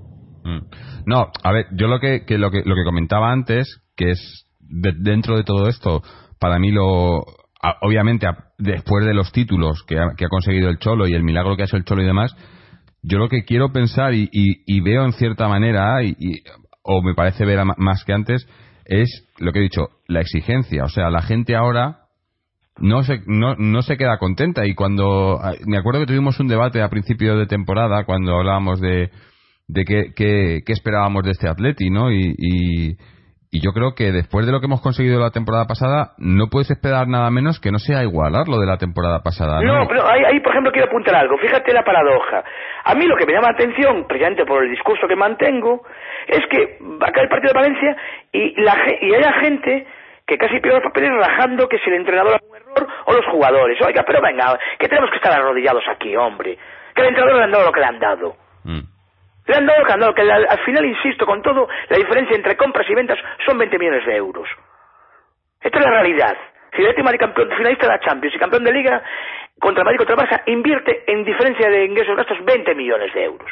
Mm. No, a ver, yo lo que, que lo que lo que comentaba antes, que es de- dentro de todo esto, para mí lo a- obviamente a- después de los títulos que ha, que ha conseguido el Cholo y el milagro que ha hecho el Cholo y demás, yo lo que quiero pensar y, y- y veo en cierta manera y, y- o me parece ver más que antes es lo que he dicho, la exigencia, o sea, la gente ahora no se, no, no se queda contenta. Y cuando. ah, Me acuerdo que tuvimos un debate a principio de temporada cuando hablábamos de, de qué, qué, esperábamos de este Atleti, ¿no? Y, y yo creo que después de lo que hemos conseguido la temporada pasada, no puedes esperar nada menos que no sea igualar lo de la temporada pasada, ¿no? No, pero ahí, ahí, por ejemplo, quiero apuntar algo. Fíjate la paradoja. A mí lo que me llama la atención, precisamente por el discurso que mantengo, es que va a caer el partido de Valencia y, la, y haya gente que casi pierde los papeles rajando que si el entrenador hace un error o los jugadores. Oiga, pero venga, que tenemos que estar arrodillados aquí, hombre. Que el entrenador le han dado lo que le han dado. Mm. Le han dado lo que al, al final, insisto, con todo, la diferencia entre compras y ventas son 20 millones de euros. Esta es la realidad. Si el Atlético campeón, finalista de la Champions y campeón de Liga, contra Madrid contra Barça, invierte en diferencia de ingresos gastos 20 millones de euros.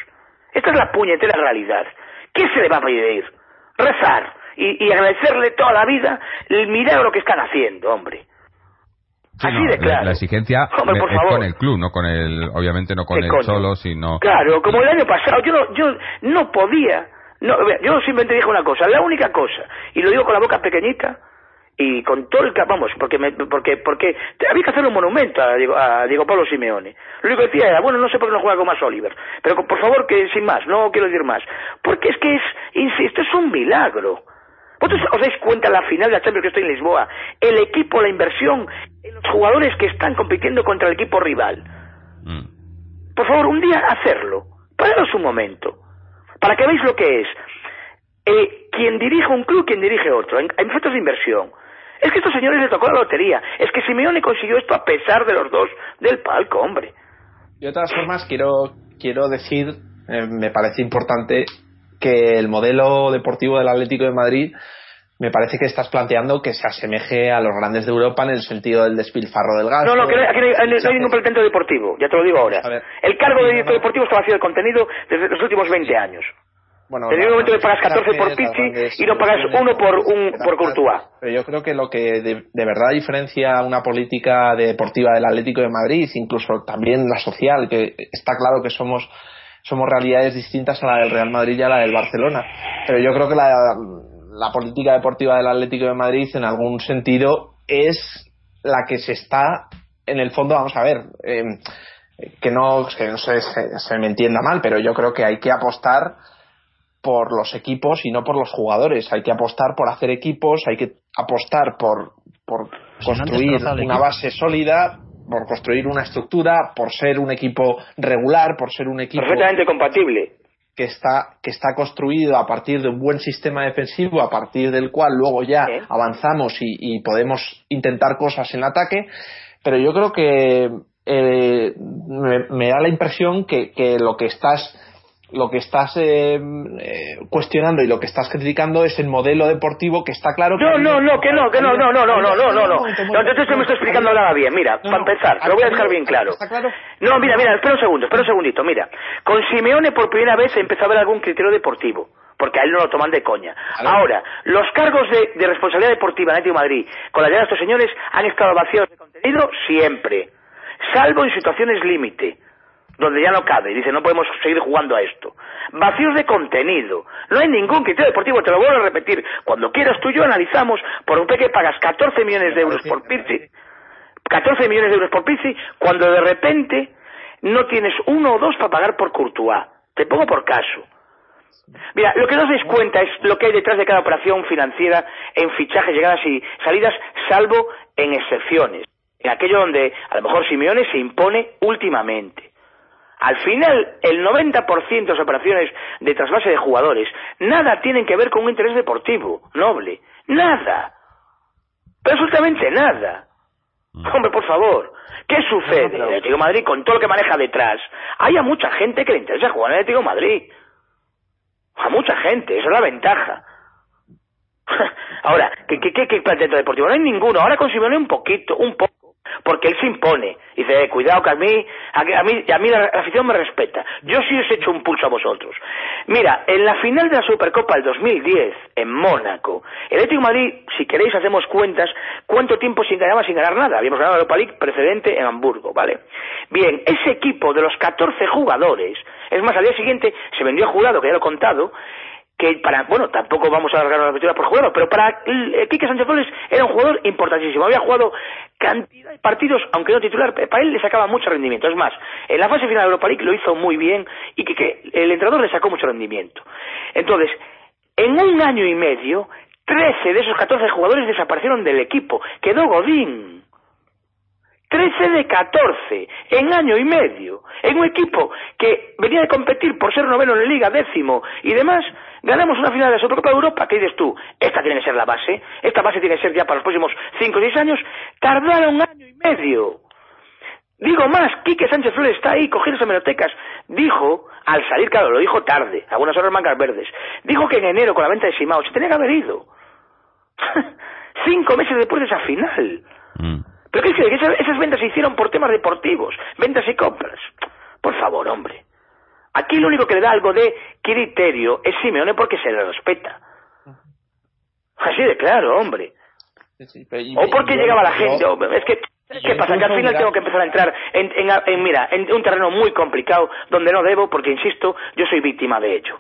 Esta es la puñetera realidad. ¿Qué se le va a pedir? Rezar y, y agradecerle toda la vida el milagro que están haciendo, hombre. Así de claro. La, exigencia Hombre, por es favor. con el club, no con el, obviamente no con ¿Qué el solo, sino... Claro, como el año pasado, yo no, yo no podía, no, yo simplemente dije una cosa, la única cosa, y lo digo con la boca pequeñita, y con todo el vamos, porque me, porque, porque había que hacer un monumento a Diego, a Diego Pablo Simeone. Lo único que decía era, bueno, no sé por qué no juega con más Oliver, pero por favor que sin más, no quiero decir más, porque es que es, insisto, es un milagro. ¿Vosotros os dais cuenta la final de la Champions que estoy en Lisboa? El equipo, la inversión, en los jugadores que están compitiendo contra el equipo rival. Mm. Por favor, un día hacerlo. Pararos un momento. Para que veáis lo que es. Eh, quien dirige un club, quien dirige otro. En, en efectos de inversión. Es que a estos señores les tocó la lotería. Es que Simeone consiguió esto a pesar de los dos del palco, hombre. Yo de todas formas quiero, quiero decir, eh, me parece importante que el modelo deportivo del Atlético de Madrid me parece que estás planteando que se asemeje a los grandes de Europa en el sentido del despilfarro del gasto. No, no, que aquí no hay, no hay ningún planteamiento deportivo. Ya te lo digo ahora. El cargo de director deportivo está vacío de contenido desde los últimos 20 años. Bueno, las un momento que pagas grandes 14 por grandes y no pagas uno por un- por Courtois. Pero yo creo que lo que de, de verdad diferencia una política deportiva del Atlético de Madrid, incluso también la social, que está claro que somos somos realidades distintas a la del Real Madrid y a la del Barcelona. Pero yo creo que la, la política deportiva del Atlético de Madrid, en algún sentido, es la que se está, en el fondo, vamos a ver, eh, que no, que no se, se- se me entienda mal, pero yo creo que hay que apostar por los equipos y no por los jugadores. Hay que apostar por hacer equipos, hay que apostar por, por si han construir una base sólida, por construir una estructura, por ser un equipo regular, por ser un equipo Perfectamente compatible. que está, que está construido a partir de un buen sistema defensivo, a partir del cual luego ya avanzamos y, y podemos intentar cosas en ataque. Pero yo creo que eh, me, me da la impresión que, que lo que estás lo que estás eh, eh, cuestionando y lo que estás criticando es el modelo deportivo que está claro que No, no, no, que no, que no, no, no, no, no, no, no, no. Entonces no me estoy explicando nada bien. Mira, No, para no, empezar, te lo voy a dejar bien claro. No, mira, mira, espera un segundo, espera un segundito, mira. Con Simeone por primera vez empezó a haber algún criterio deportivo, porque a él no lo toman de coña. Ahora, los cargos de, de responsabilidad deportiva en Atlético de Madrid con la llegada de estos señores han estado vacíos de contenido siempre, salvo en situaciones límite, donde ya no cabe, dice, no podemos seguir jugando a esto. Vacíos de contenido, no hay ningún criterio deportivo, te lo vuelvo a repetir, cuando quieras tú y yo analizamos por un que pagas 14 millones de euros por Pizzi, parece- 14 millones de euros por Pizzi cuando de repente no tienes uno o dos para pagar por Courtois. Te pongo por caso. Mira, lo que no os dais cuenta es lo que hay detrás de cada operación financiera en fichajes, llegadas y salidas, salvo en excepciones. En aquello donde a lo mejor Simeone se impone últimamente. Al final, el 90% de las operaciones de trasvase de jugadores nada tienen que ver con un interés deportivo, noble. Nada. Pero absolutamente nada. Hombre, por favor. ¿Qué sucede? El Atlético de Madrid, con todo lo que maneja detrás, hay a mucha gente que le interesa jugar en el Atlético de Madrid. A mucha gente, esa es la ventaja. Ahora, ¿qué, qué, qué, qué planteamiento deportivo? No hay ninguno. Ahora con Simeone un poquito, un poco. Porque él se impone. Dice, eh, cuidado que a mí, a, a mí, a mí la, afición me respeta. Yo sí os he hecho un pulso a vosotros. Mira, en la final de la Supercopa del 2010, en Mónaco, el Atlético de Madrid, si queréis hacemos cuentas, ¿cuánto tiempo sin ganar sin ganar nada? Habíamos ganado la Europa League precedente en Hamburgo, ¿vale? Bien, ese equipo de los 14 jugadores, es más, al día siguiente se vendió a jurado, que ya lo he contado, que para, bueno, tampoco vamos a alargar la aventura por jugador, pero para eh, Quique Sánchez Flores era un jugador importantísimo. Había jugado cantidad de partidos, aunque no titular, para él le sacaba mucho rendimiento. Es más, en la fase final de Europa League lo hizo muy bien y que, que el entrenador le sacó mucho rendimiento. Entonces, en un año y medio, 13 de esos 14 jugadores desaparecieron del equipo. Quedó Godín. 13 de 14 en año y medio, en un equipo que venía de competir por ser noveno en la liga, décimo y demás, ganamos una final de la Supercopa de Europa, ¿qué dices tú? Esta tiene que ser la base, esta base tiene que ser ya para los próximos 5 o 6 años, tardaron un año y medio. Digo más, Quique Sánchez Flores está ahí cogiendo hemerotecas. Dijo, al salir, claro, lo dijo tarde, algunas horas mangas verdes, dijo que en enero con la venta de Simao se tenía que haber ido. Cinco meses después de esa final. Mm. Pero ¿qué es que esas ventas se hicieron por temas deportivos, ventas y compras. Por favor, hombre. Aquí lo único que le da algo de criterio es Simeone porque se le respeta. Así de claro, hombre. o porque llegaba la gente. Es que, ¿qué pasa? Que al final tengo que empezar a entrar en, en, mira, en un terreno muy complicado donde no debo porque, insisto, yo soy víctima de ello.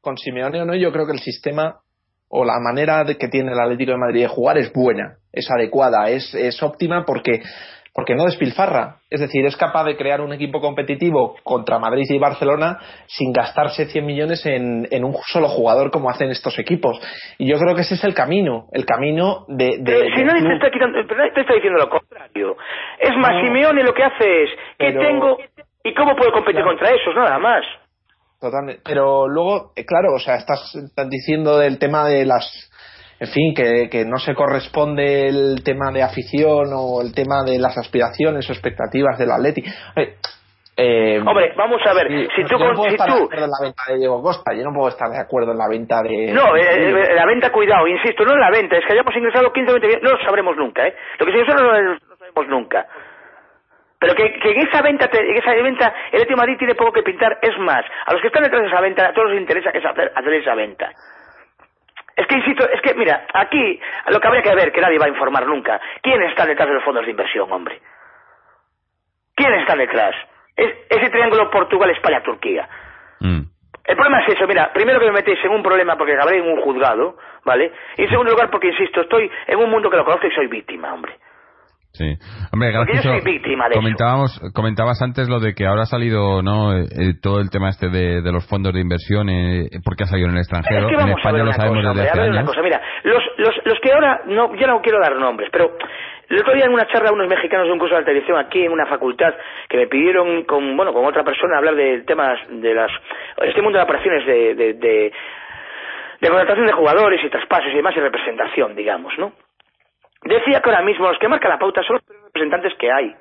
Con Simeone o no, yo creo que el sistema o la manera de que tiene el Atlético de Madrid de jugar es buena, es adecuada, es, es óptima porque porque no despilfarra. Es decir, es capaz de crear un equipo competitivo contra Madrid y Barcelona sin gastarse 100 millones en, en, un solo jugador como hacen estos equipos. Y yo creo que ese es el camino, el camino de... de, si nadie te está, quitando, te está diciendo lo contrario. Es más, Simeone lo que hace es, ¿qué tengo y cómo puedo competir contra esos? Nada más. Totalmente. Pero luego, eh, claro, o sea, estás, estás diciendo del tema de las en fin, que, que, no se corresponde el tema de afición o el tema de las aspiraciones o expectativas del Atleti. Eh, Hombre, vamos a ver, si tú... Yo no puedo si estar tú... de acuerdo en la venta de Diego Costa, yo no puedo estar de acuerdo en la venta de... No, eh, eh, la venta, cuidado, insisto, no en la venta, es que hayamos ingresado 15 o 20 millones, no lo sabremos nunca, ¿eh? Lo que sí, eso no lo, sabemos nunca. Pero que, que, en esa venta, en esa venta, el Atlético Madrid tiene poco que pintar, es más, a los que están detrás de esa venta, a todos les interesa es hacer, hacer esa venta. Es que insisto, es que mira, aquí lo que habría que ver, que nadie va a informar nunca, ¿quién está detrás de los fondos de inversión, hombre? ¿Quién está detrás? Es ese triángulo Portugal-España-Turquía. Mm. El problema es eso, mira, primero que me metéis en un problema porque habré en un juzgado, ¿vale? Y en segundo lugar porque, insisto, estoy en un mundo que lo conozco y soy víctima, hombre. Sí. Hombre, gracias. Yo soy víctima de comentábamos, Comentabas antes lo de que ahora ha salido no eh, todo el tema este de, los fondos de inversión, eh, porque ha salido en el extranjero. en España lo sabemos desde hace años. Cosa. Mira, los, los, los que ahora, no, yo no quiero dar nombres, pero el otro día en una charla unos mexicanos de un curso de televisión aquí en una facultad que me pidieron con, bueno, con otra persona hablar de temas de las, este mundo de operaciones de, de, de, de contratación de jugadores y traspasos y demás y representación, digamos, ¿no? Decía que ahora mismo los que marcan la pauta son los representantes que hay.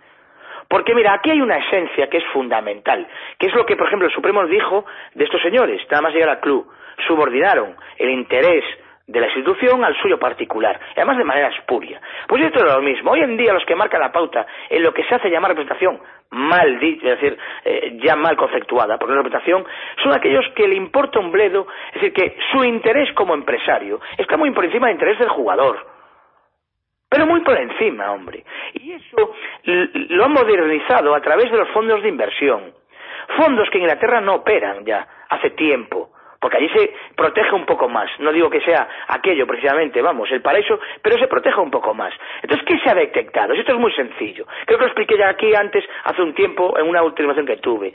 Porque mira, aquí hay una esencia que es fundamental, que es lo que, por ejemplo, el Supremo dijo de estos señores, nada más llegar al club, subordinaron el interés de la institución al suyo particular, además de manera espuria. Pues esto es lo mismo. Hoy en día los que marcan la pauta en lo que se hace llamar representación mal es decir, eh, ya mal conceptuada, porque la representación son aquellos que le importa un bledo, es decir, que su interés como empresario está muy por encima del interés del jugador pero muy por encima, hombre. Y eso lo han modernizado a través de los fondos de inversión. Fondos que en Inglaterra no operan ya hace tiempo, porque allí se protege un poco más. No digo que sea aquello precisamente, vamos, el paraíso, pero se protege un poco más. Entonces, ¿qué se ha detectado? Esto es muy sencillo. Creo que lo expliqué ya aquí antes, hace un tiempo, en una ultimación que tuve.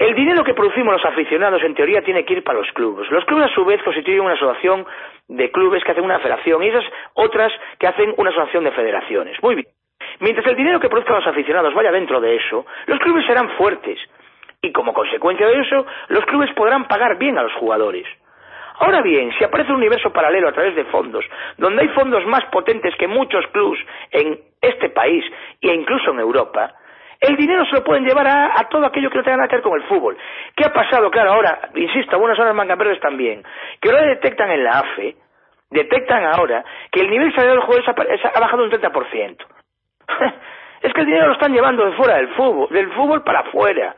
El dinero que producimos los aficionados, en teoría, tiene que ir para los clubes. Los clubes, a su vez, constituyen una asociación de clubes que hacen una federación y esas otras que hacen una asociación de federaciones. Muy bien. Mientras el dinero que produzcan los aficionados vaya dentro de eso, los clubes serán fuertes. Y como consecuencia de eso, los clubes podrán pagar bien a los jugadores. Ahora bien, si aparece un universo paralelo a través de fondos, donde hay fondos más potentes que muchos clubes en este país e incluso en Europa, el dinero se lo pueden llevar a, todo aquello que no tenga nada que ver con el fútbol. ¿Qué ha pasado? Claro, ahora, insisto, buenas horas mangaverdes también, que ahora detectan en la AFE, detectan ahora que el nivel salarial del jugador ha bajado un 30%. es que el dinero lo están llevando de fuera del fútbol, del fútbol para afuera.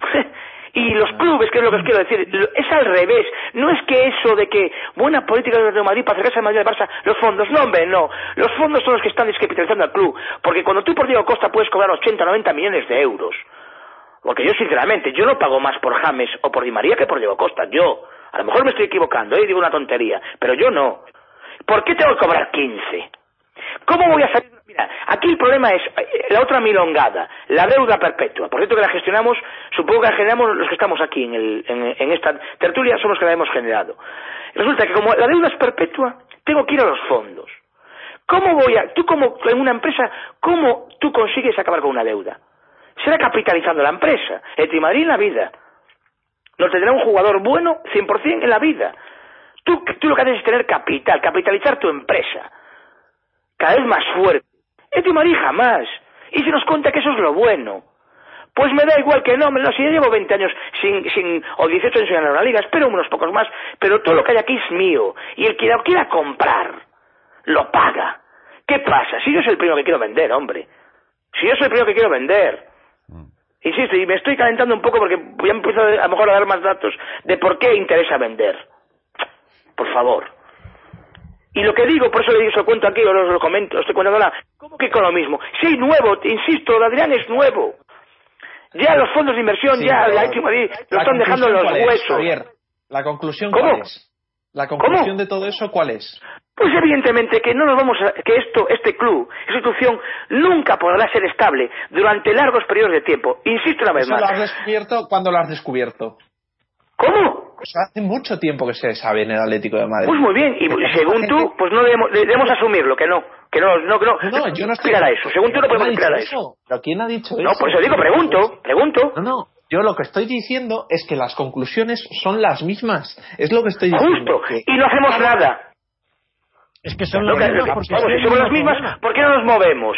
Y los clubes, que es lo que os quiero decir, es al revés. No es que eso de que buena política de Madrid para acercarse a Madrid del Barça, los fondos, no, hombre, no. Los fondos son los que están descapitalizando al club. Porque cuando tú por Diego Costa puedes cobrar 80 o 90 millones de euros. Porque yo, sinceramente, yo no pago más por James o por Di María que por Diego Costa. Yo. A lo mejor me estoy equivocando, ¿eh? digo una tontería. Pero yo no. ¿Por qué tengo que cobrar 15? ¿Cómo voy a salir? Aquí el problema es eh, la otra milongada, la deuda perpetua. Por cierto que la gestionamos, supongo que la generamos los que estamos aquí en, el, en, esta tertulia, somos los que la hemos generado. Resulta que como la deuda es perpetua, tengo que ir a los fondos. ¿Cómo voy a, tú como en una empresa, cómo tú consigues acabar con una deuda? Será capitalizando la empresa, el Madrid en la vida. No tendrá un jugador bueno 100% en la vida. Tú, tú lo que haces es tener capital, capitalizar tu empresa cada vez más fuerte. Este Marí jamás. Y se nos cuenta que eso es lo bueno. Pues me da igual que no, no si yo llevo 20 años sin, sin, o 18 años ganar una liga, espero unos pocos más, pero todo lo que hay aquí es mío. Y el que lo quiera comprar, lo paga. ¿Qué pasa? Si yo soy el primero que quiero vender, hombre. Si yo soy el primero que quiero vender. Insisto, y me estoy calentando un poco porque ya empiezo a lo mejor a dar más datos de por qué interesa vender. Por favor. Y lo que digo, por eso le digo, se lo cuento aquí, o os lo comento, estoy contando ahora, ¿cómo que con lo mismo? Sí, nuevo, insisto, Adrián es nuevo. Ya los fondos de inversión, Sí, ya la última lo la están dejando en los es, huesos. Javier? la conclusión ¿Cómo? cuál es? La conclusión ¿Cómo? de todo eso cuál es? Pues evidentemente que no nos vamos a, que esto, este club, esta institución, nunca podrá ser estable durante largos periodos de tiempo. Insisto una vez Eso lo más. has descubierto cuando lo has descubierto. ¿Cómo? Pues hace mucho tiempo que se sabe en el Atlético de Madrid. Pues muy bien, y Porque según tú, pues no debemos, debemos asumirlo, que no, que no, no, que no, No, no, yo no estoy a eso. Según tú no ¿Quién ha podemos aspirar a eso. ¿Pero quién ha dicho No, eso? por eso digo, pregunto, pregunto. No, no. Yo lo que estoy diciendo es que las conclusiones son las mismas. Es lo que estoy diciendo. Justo, que- y no hacemos nada. Es que son lo que- porque vamos, son si el somos las mismas. ¿por qué no nos movemos?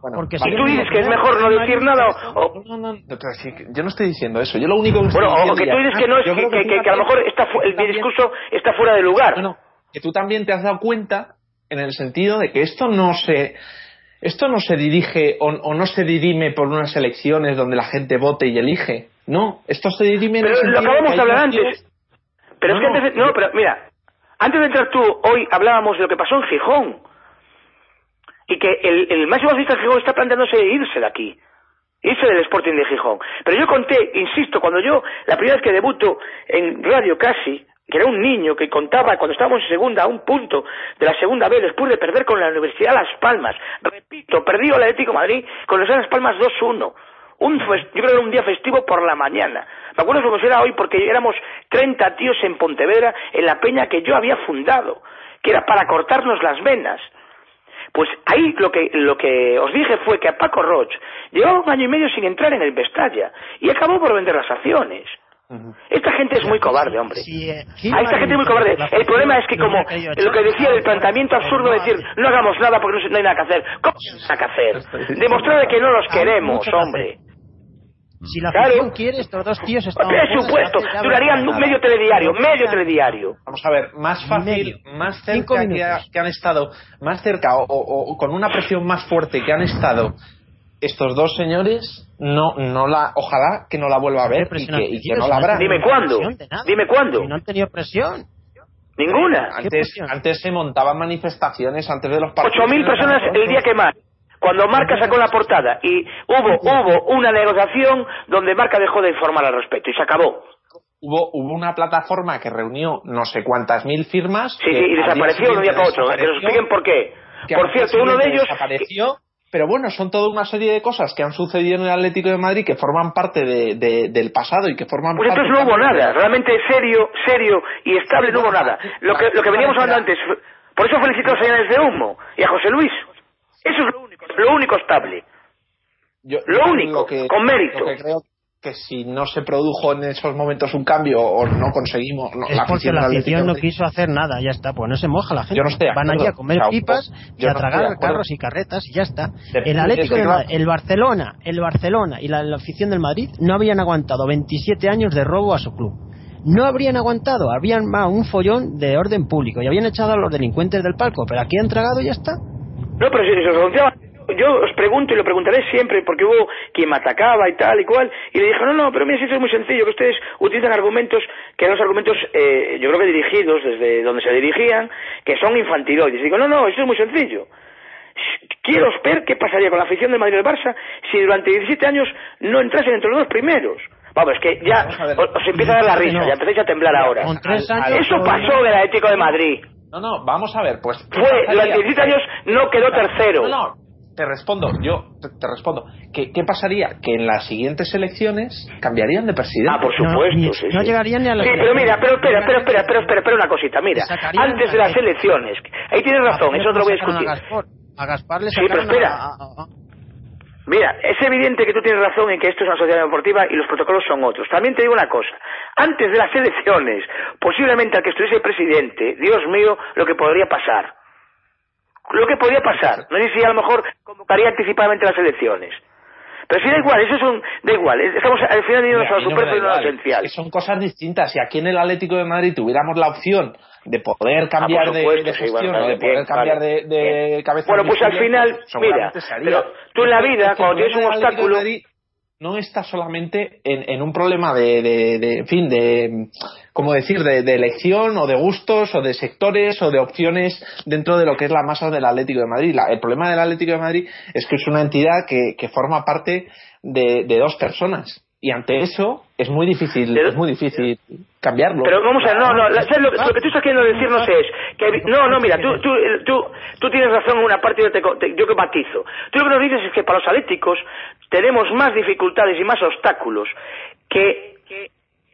Bueno, Porque Y sí, tú dices que es mejor no decir nada o... o- No, no, no, yo no estoy diciendo eso. Yo lo único que estoy bueno, o diciendo que tú dices que no es que, creo que- tú que- que a lo mejor está fu- el discurso está fuera de lugar. No, no, que tú también te has dado cuenta en el sentido de que esto no se esto no se dirige o, o no se dirime por unas elecciones donde la gente vote y elige. No, esto se dirime en Pero el lo sentido acabamos que de hablar partidos- antes. Pero es que no, antes de- no, pero mira, antes de entrar tú, hoy hablábamos de lo que pasó en Gijón. Y que el, máximo accionista de Gijón está planteándose irse de aquí. Irse del Sporting de Gijón. Pero yo conté, insisto, cuando yo, la primera vez que debuto en radio casi, que era un niño que contaba cuando estábamos en segunda a un punto de la segunda B después de perder con la Universidad Las Palmas. Repito, perdió el Atlético Madrid con los Las Palmas 2-1. Un fes- yo creo que era un día festivo por la mañana. Me acuerdo como si era hoy porque éramos 30 tíos en Pontevedra en la peña que yo había fundado, que era para cortarnos las venas. Pues ahí lo que, lo que os dije fue que a Paco Roch llevaba un año y medio sin entrar en el Vestalla y acabó por vender las acciones. Esta gente es muy cobarde, hombre. Eh, A esta gente es muy cobarde. El problema es que como lo que decía del planteamiento absurdo de decir no hagamos nada porque no hay nada que hacer. ¿Cómo hay nada que hacer? Demostrar que no los queremos, hombre. Si la Claro. afición quiere, estos dos tíos están... Por supuesto, durarían medio telediario, medio telediario. Vamos a ver, más fácil, Medio. más Cinco cerca que, ha- que han estado, más cerca o, o- o con una presión más fuerte que han estado estos dos señores, no, no la, ojalá que no la vuelva a ver y que, y que no la habrá. Dime cuándo. Dime cuándo. Si no han tenido presión. Ninguna. ¿Qué Antes, antes se montaban manifestaciones antes de los partidos. Ocho mil personas el día que más. Cuando Marca sacó la portada y hubo, hubo una negociación donde Marca dejó de informar al respecto y se acabó. Hubo, hubo una plataforma que reunió no sé cuántas mil firmas. Sí, y desapareció de un día para otro. Que nos expliquen por qué. Por cierto, uno de ellos... desapareció. Pero bueno, son toda una serie de cosas que han sucedido en el Atlético de Madrid que forman parte de, de- del pasado y que forman Pues parte. entonces no hubo nada. Realmente serio, serio y estable no hubo nada. Lo que, lo que veníamos hablando antes. Por eso felicito a los señores de Humo y a José Luis. Eso es lo único, lo único estable. Yo- Lo yo único, con mérito. Lo que creo que si no se produjo en esos momentos un cambio o no conseguimos. No, es porque la afición no quiso hacer nada, ya está, pues no se moja la gente. Yo no estoy Van allí a comer pipas y a no tragar carros y carretas y ya está. De- El Atlético que de. Madrid, el Barcelona, el Barcelona y la, la afición del Madrid no habrían aguantado 27 años de robo a su club. No habrían aguantado, habrían más un follón de orden público y habían echado a los delincuentes del palco, pero aquí han tragado y ya está. No, pero si se os denunciaba, yo os pregunto y lo preguntaré siempre, porque hubo quien me atacaba y tal y cual, y le dije, no, no, pero mira, si esto es muy sencillo, que ustedes utilizan argumentos, que eran los argumentos, eh, yo creo que dirigidos desde donde se dirigían, que son infantiloides. Y digo, no, no, esto es muy sencillo. Quiero ver qué pasaría con la afición del Madrid y del Barça si durante 17 años no entrasen entre los dos primeros. Vamos, es que ya os, os empieza a dar la risa, No. ya empezáis a temblar ahora. Con tres años... Eso pasó del Atlético de Madrid. No, no, vamos a ver, pues. ¿qué Fue, durante 17 años no quedó tercero. No, no, te respondo, yo te, te respondo. ¿Qué, ¿Qué pasaría? Que en las siguientes elecciones cambiarían de presidente. Ah, por No, supuesto. ni- sí, no sí. llegarían ni a la Sí, pero mira, pero espera, espera, espera, espera, espera, espera una cosita, mira. Antes de las elecciones, ahí tienes razón, eso te lo voy a discutir. A Gaspar, a Gaspar le Sí, pero espera. a- a- a- Mira, es evidente que tú tienes razón en que esto es una sociedad deportiva y los protocolos son otros. También te digo una cosa. Antes de las elecciones, posiblemente al que estuviese presidente, Dios mío, lo que podría pasar. Lo que podría pasar. No sé si a lo mejor convocaría anticipadamente las elecciones. Pero sí da igual, eso es un, da igual, estamos al final de a lo no lo esencial. son cosas distintas. Si aquí en el Atlético de Madrid tuviéramos la opción de poder cambiar de, gestión o de poder cambiar de, de cabeza. Bueno, pues al final, mira, pero tú en la vida, cuando tienes un obstáculo no está solamente en, un problema de, de, en fin, de, ¿cómo decir?, de, elección o de gustos o de sectores o de opciones dentro de lo que es la masa del Atlético de Madrid. el problema del Atlético de Madrid es que es una entidad que, que forma parte de, dos personas y ante eso es muy difícil es muy difícil cambiarlo pero vamos a ver no no lo, que tú estás queriendo decirnos es que no no mira tú tú tú, tú tienes razón en una parte yo te, yo que matizo tú lo que nos dices es que para los atléticos tenemos más dificultades y más obstáculos que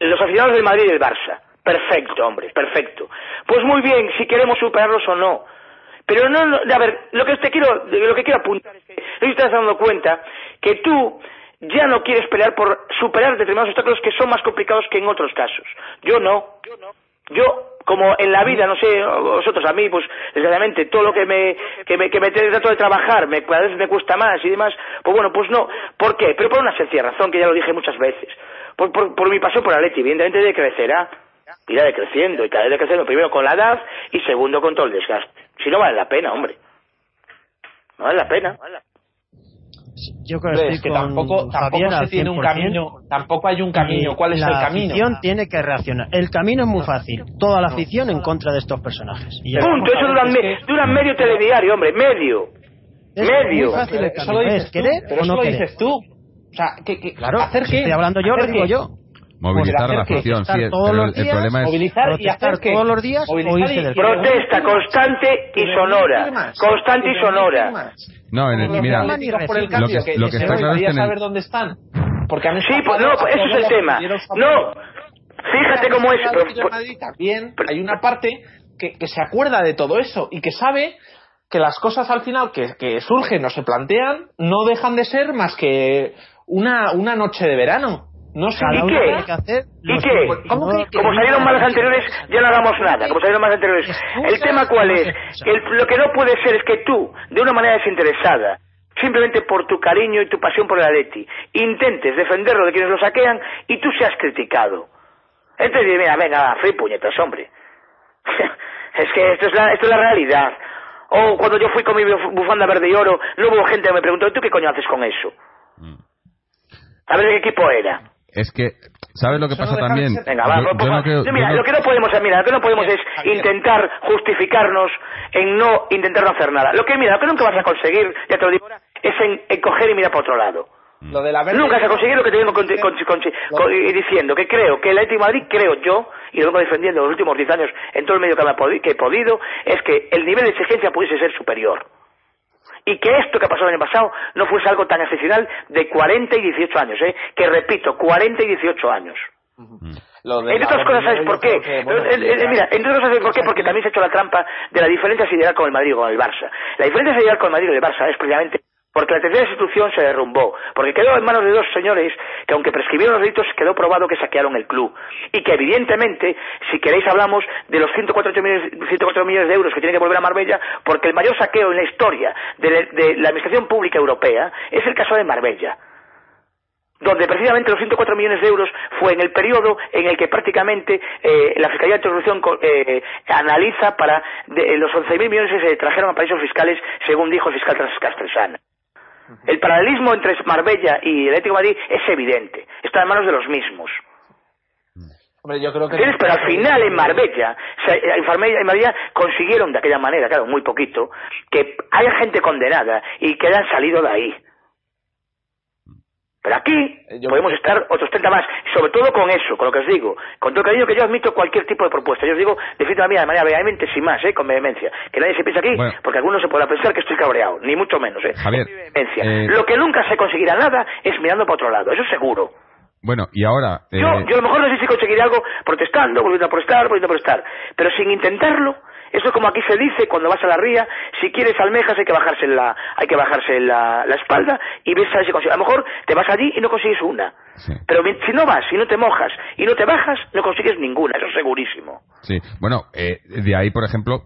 los aficionados del Madrid y del Barça perfecto hombre perfecto pues muy bien si queremos superarlos o no pero no, a ver lo que te quiero lo que quiero apuntar es que no estás dando cuenta que tú ya no quieres pelear por superar determinados obstáculos que son más complicados que en otros casos. Yo no. Yo, como en la vida, no sé, vosotros, a mí, pues, desgraciadamente, todo lo que me, que me, que me trato de trabajar, me, a veces me cuesta más y demás, pues bueno, pues no. ¿Por qué? Pero por una sencilla razón, que ya lo dije muchas veces. Por, por, mi paso por la leche, evidentemente de crecerá, irá decreciendo, y cada vez decreciendo, primero con la edad y segundo con todo el desgaste. Si no vale la pena, hombre. No vale la pena. Yo creo que, tampoco, tampoco se tiene un camino, tampoco hay un camino. ¿Cuál es el camino? La afición tiene que reaccionar. El camino es muy fácil. Toda la afición en contra de estos personajes. Punto. Eso dura, medio telediario, hombre. Medio. medio. Muy fácil eso lo dices tú, pero eso lo dices tú. O sea, que, que claro, hacer que, estoy hablando yo, lo digo yo. Movilizar a la afición, sí, pero el, problema es movilizar y hacer todos los días protesta constante y sonora, constante y sonora. No, mira, lo que, lo que está claro es que saber dónde están. Porque sí, pues no, pues ese es el tema. No, fíjate cómo es. También hay una parte que, que se acuerda de todo eso y que sabe que las cosas al final que, que surgen o se plantean no dejan de ser más que una, una noche de verano no sé ¿Y qué? ¿Y qué? ¿Cómo que, Como salieron más anteriores, ya no hagamos nada. Como salieron más anteriores. El tema cuál es? lo que no puede ser es que tú, de una manera desinteresada, simplemente por tu cariño y tu pasión por el Atleti, intentes defenderlo de quienes lo saquean y tú seas criticado. Entonces, mira, venga, free puñetas, hombre. es que esto es, la, esto es la realidad. O cuando yo fui con mi bufanda verde y oro, luego hubo gente que me preguntó, ¿tú qué coño haces con eso? Mm. A ver de qué equipo era. Es que, ¿sabes lo que pasa también? Venga, va, mira, lo que no podemos, mira, lo que no podemos es intentar justificarnos en no intentar no hacer nada. Lo que, mira, lo que nunca vas a conseguir, ya te lo digo ahora, es en, coger y mirar para otro lado. Lo de la Nunca se ha conseguido lo que te vengo con, diciendo, que creo que el Atlético de Madrid, creo yo, y lo vengo defendiendo los últimos 10 años en todo el medio que he podido, es que el nivel de exigencia pudiese ser superior y que esto que ha pasado el año pasado no fuese algo tan excepcional de 40 y 18 años, ¿eh? que repito, 40 y 18 años. entre otras cosas, ¿sabes por qué? Eh, eh, mira, entre otras cosas, ¿por qué? Porque también se ha hecho la trampa de la diferencia sideral con el Madrid o con el Barça. La diferencia sideral con el Madrid y el Barça es precisamente porque la tercera institución se derrumbó, porque quedó en manos de dos señores que aunque prescribieron los delitos quedó probado que saquearon el club y que evidentemente, si queréis hablamos de los 104 millones, 104 millones de euros que tienen que volver a Marbella, porque el mayor saqueo en la historia de, la administración pública europea es el caso de Marbella donde precisamente los 104 millones de euros fue en el periodo en el que prácticamente eh, la Fiscalía de Anticorrupción eh, analiza para de, los 11.000 millones que se trajeron a países fiscales, según dijo el fiscal Castresana. El paralelismo entre Marbella y el Atlético de Madrid es evidente. Está en manos de los mismos. Hombre, yo creo que... Pero al final en Marbella, en Marbella consiguieron de aquella manera, claro, muy poquito, que haya gente condenada y que hayan salido de ahí. Pero aquí eh, podemos estar otros 30 más, sobre todo con eso, con lo que os digo, con todo el cariño que yo admito cualquier tipo de propuesta. Yo os digo, definitivamente de manera vehemente, sin más, ¿eh? con vehemencia. Que nadie se piense aquí, porque algunos se podrá pensar que estoy cabreado, ni mucho menos. ¿eh? Javier, eh, Lo que nunca se conseguirá nada es mirando para otro lado, eso seguro. Bueno, y ahora... Yo, eh, yo a lo mejor no sé si conseguiré algo protestando, volviendo a protestar, volviendo a protestar, pero sin intentarlo eso es como aquí se dice cuando vas a la ría, si quieres almejas hay que bajarse la, hay que bajarse la, la espalda y ves a ver si consigues. A lo mejor te vas allí y no consigues una. Pero si no vas, si no te mojas y no te bajas, no consigues ninguna, eso es segurísimo. Sí, bueno, eh, de ahí, por ejemplo,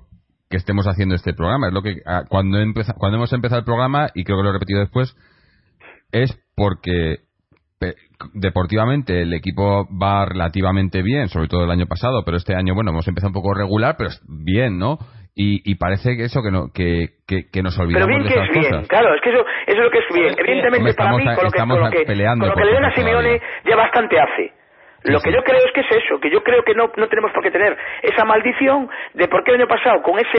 que estemos haciendo este programa. Es lo que ah, cuando, cuando hemos empezado el programa, y creo que lo he repetido después, es porque deportivamente el equipo va relativamente bien, sobre todo el año pasado, pero este año, bueno, hemos empezado un poco regular, pero bien, ¿no? Y, y parece que eso que, no, que, que, nos olvidamos pero bien de que esas es bien, cosas. claro, es que eso, eso es lo que es bien. Evidentemente, para mí, con lo que, con lo que, peleando con lo que le den a Simeone, ya bastante hace. Lo que yo creo es que es eso, que yo creo que no, no tenemos por qué tener esa maldición de por qué el año pasado, con ese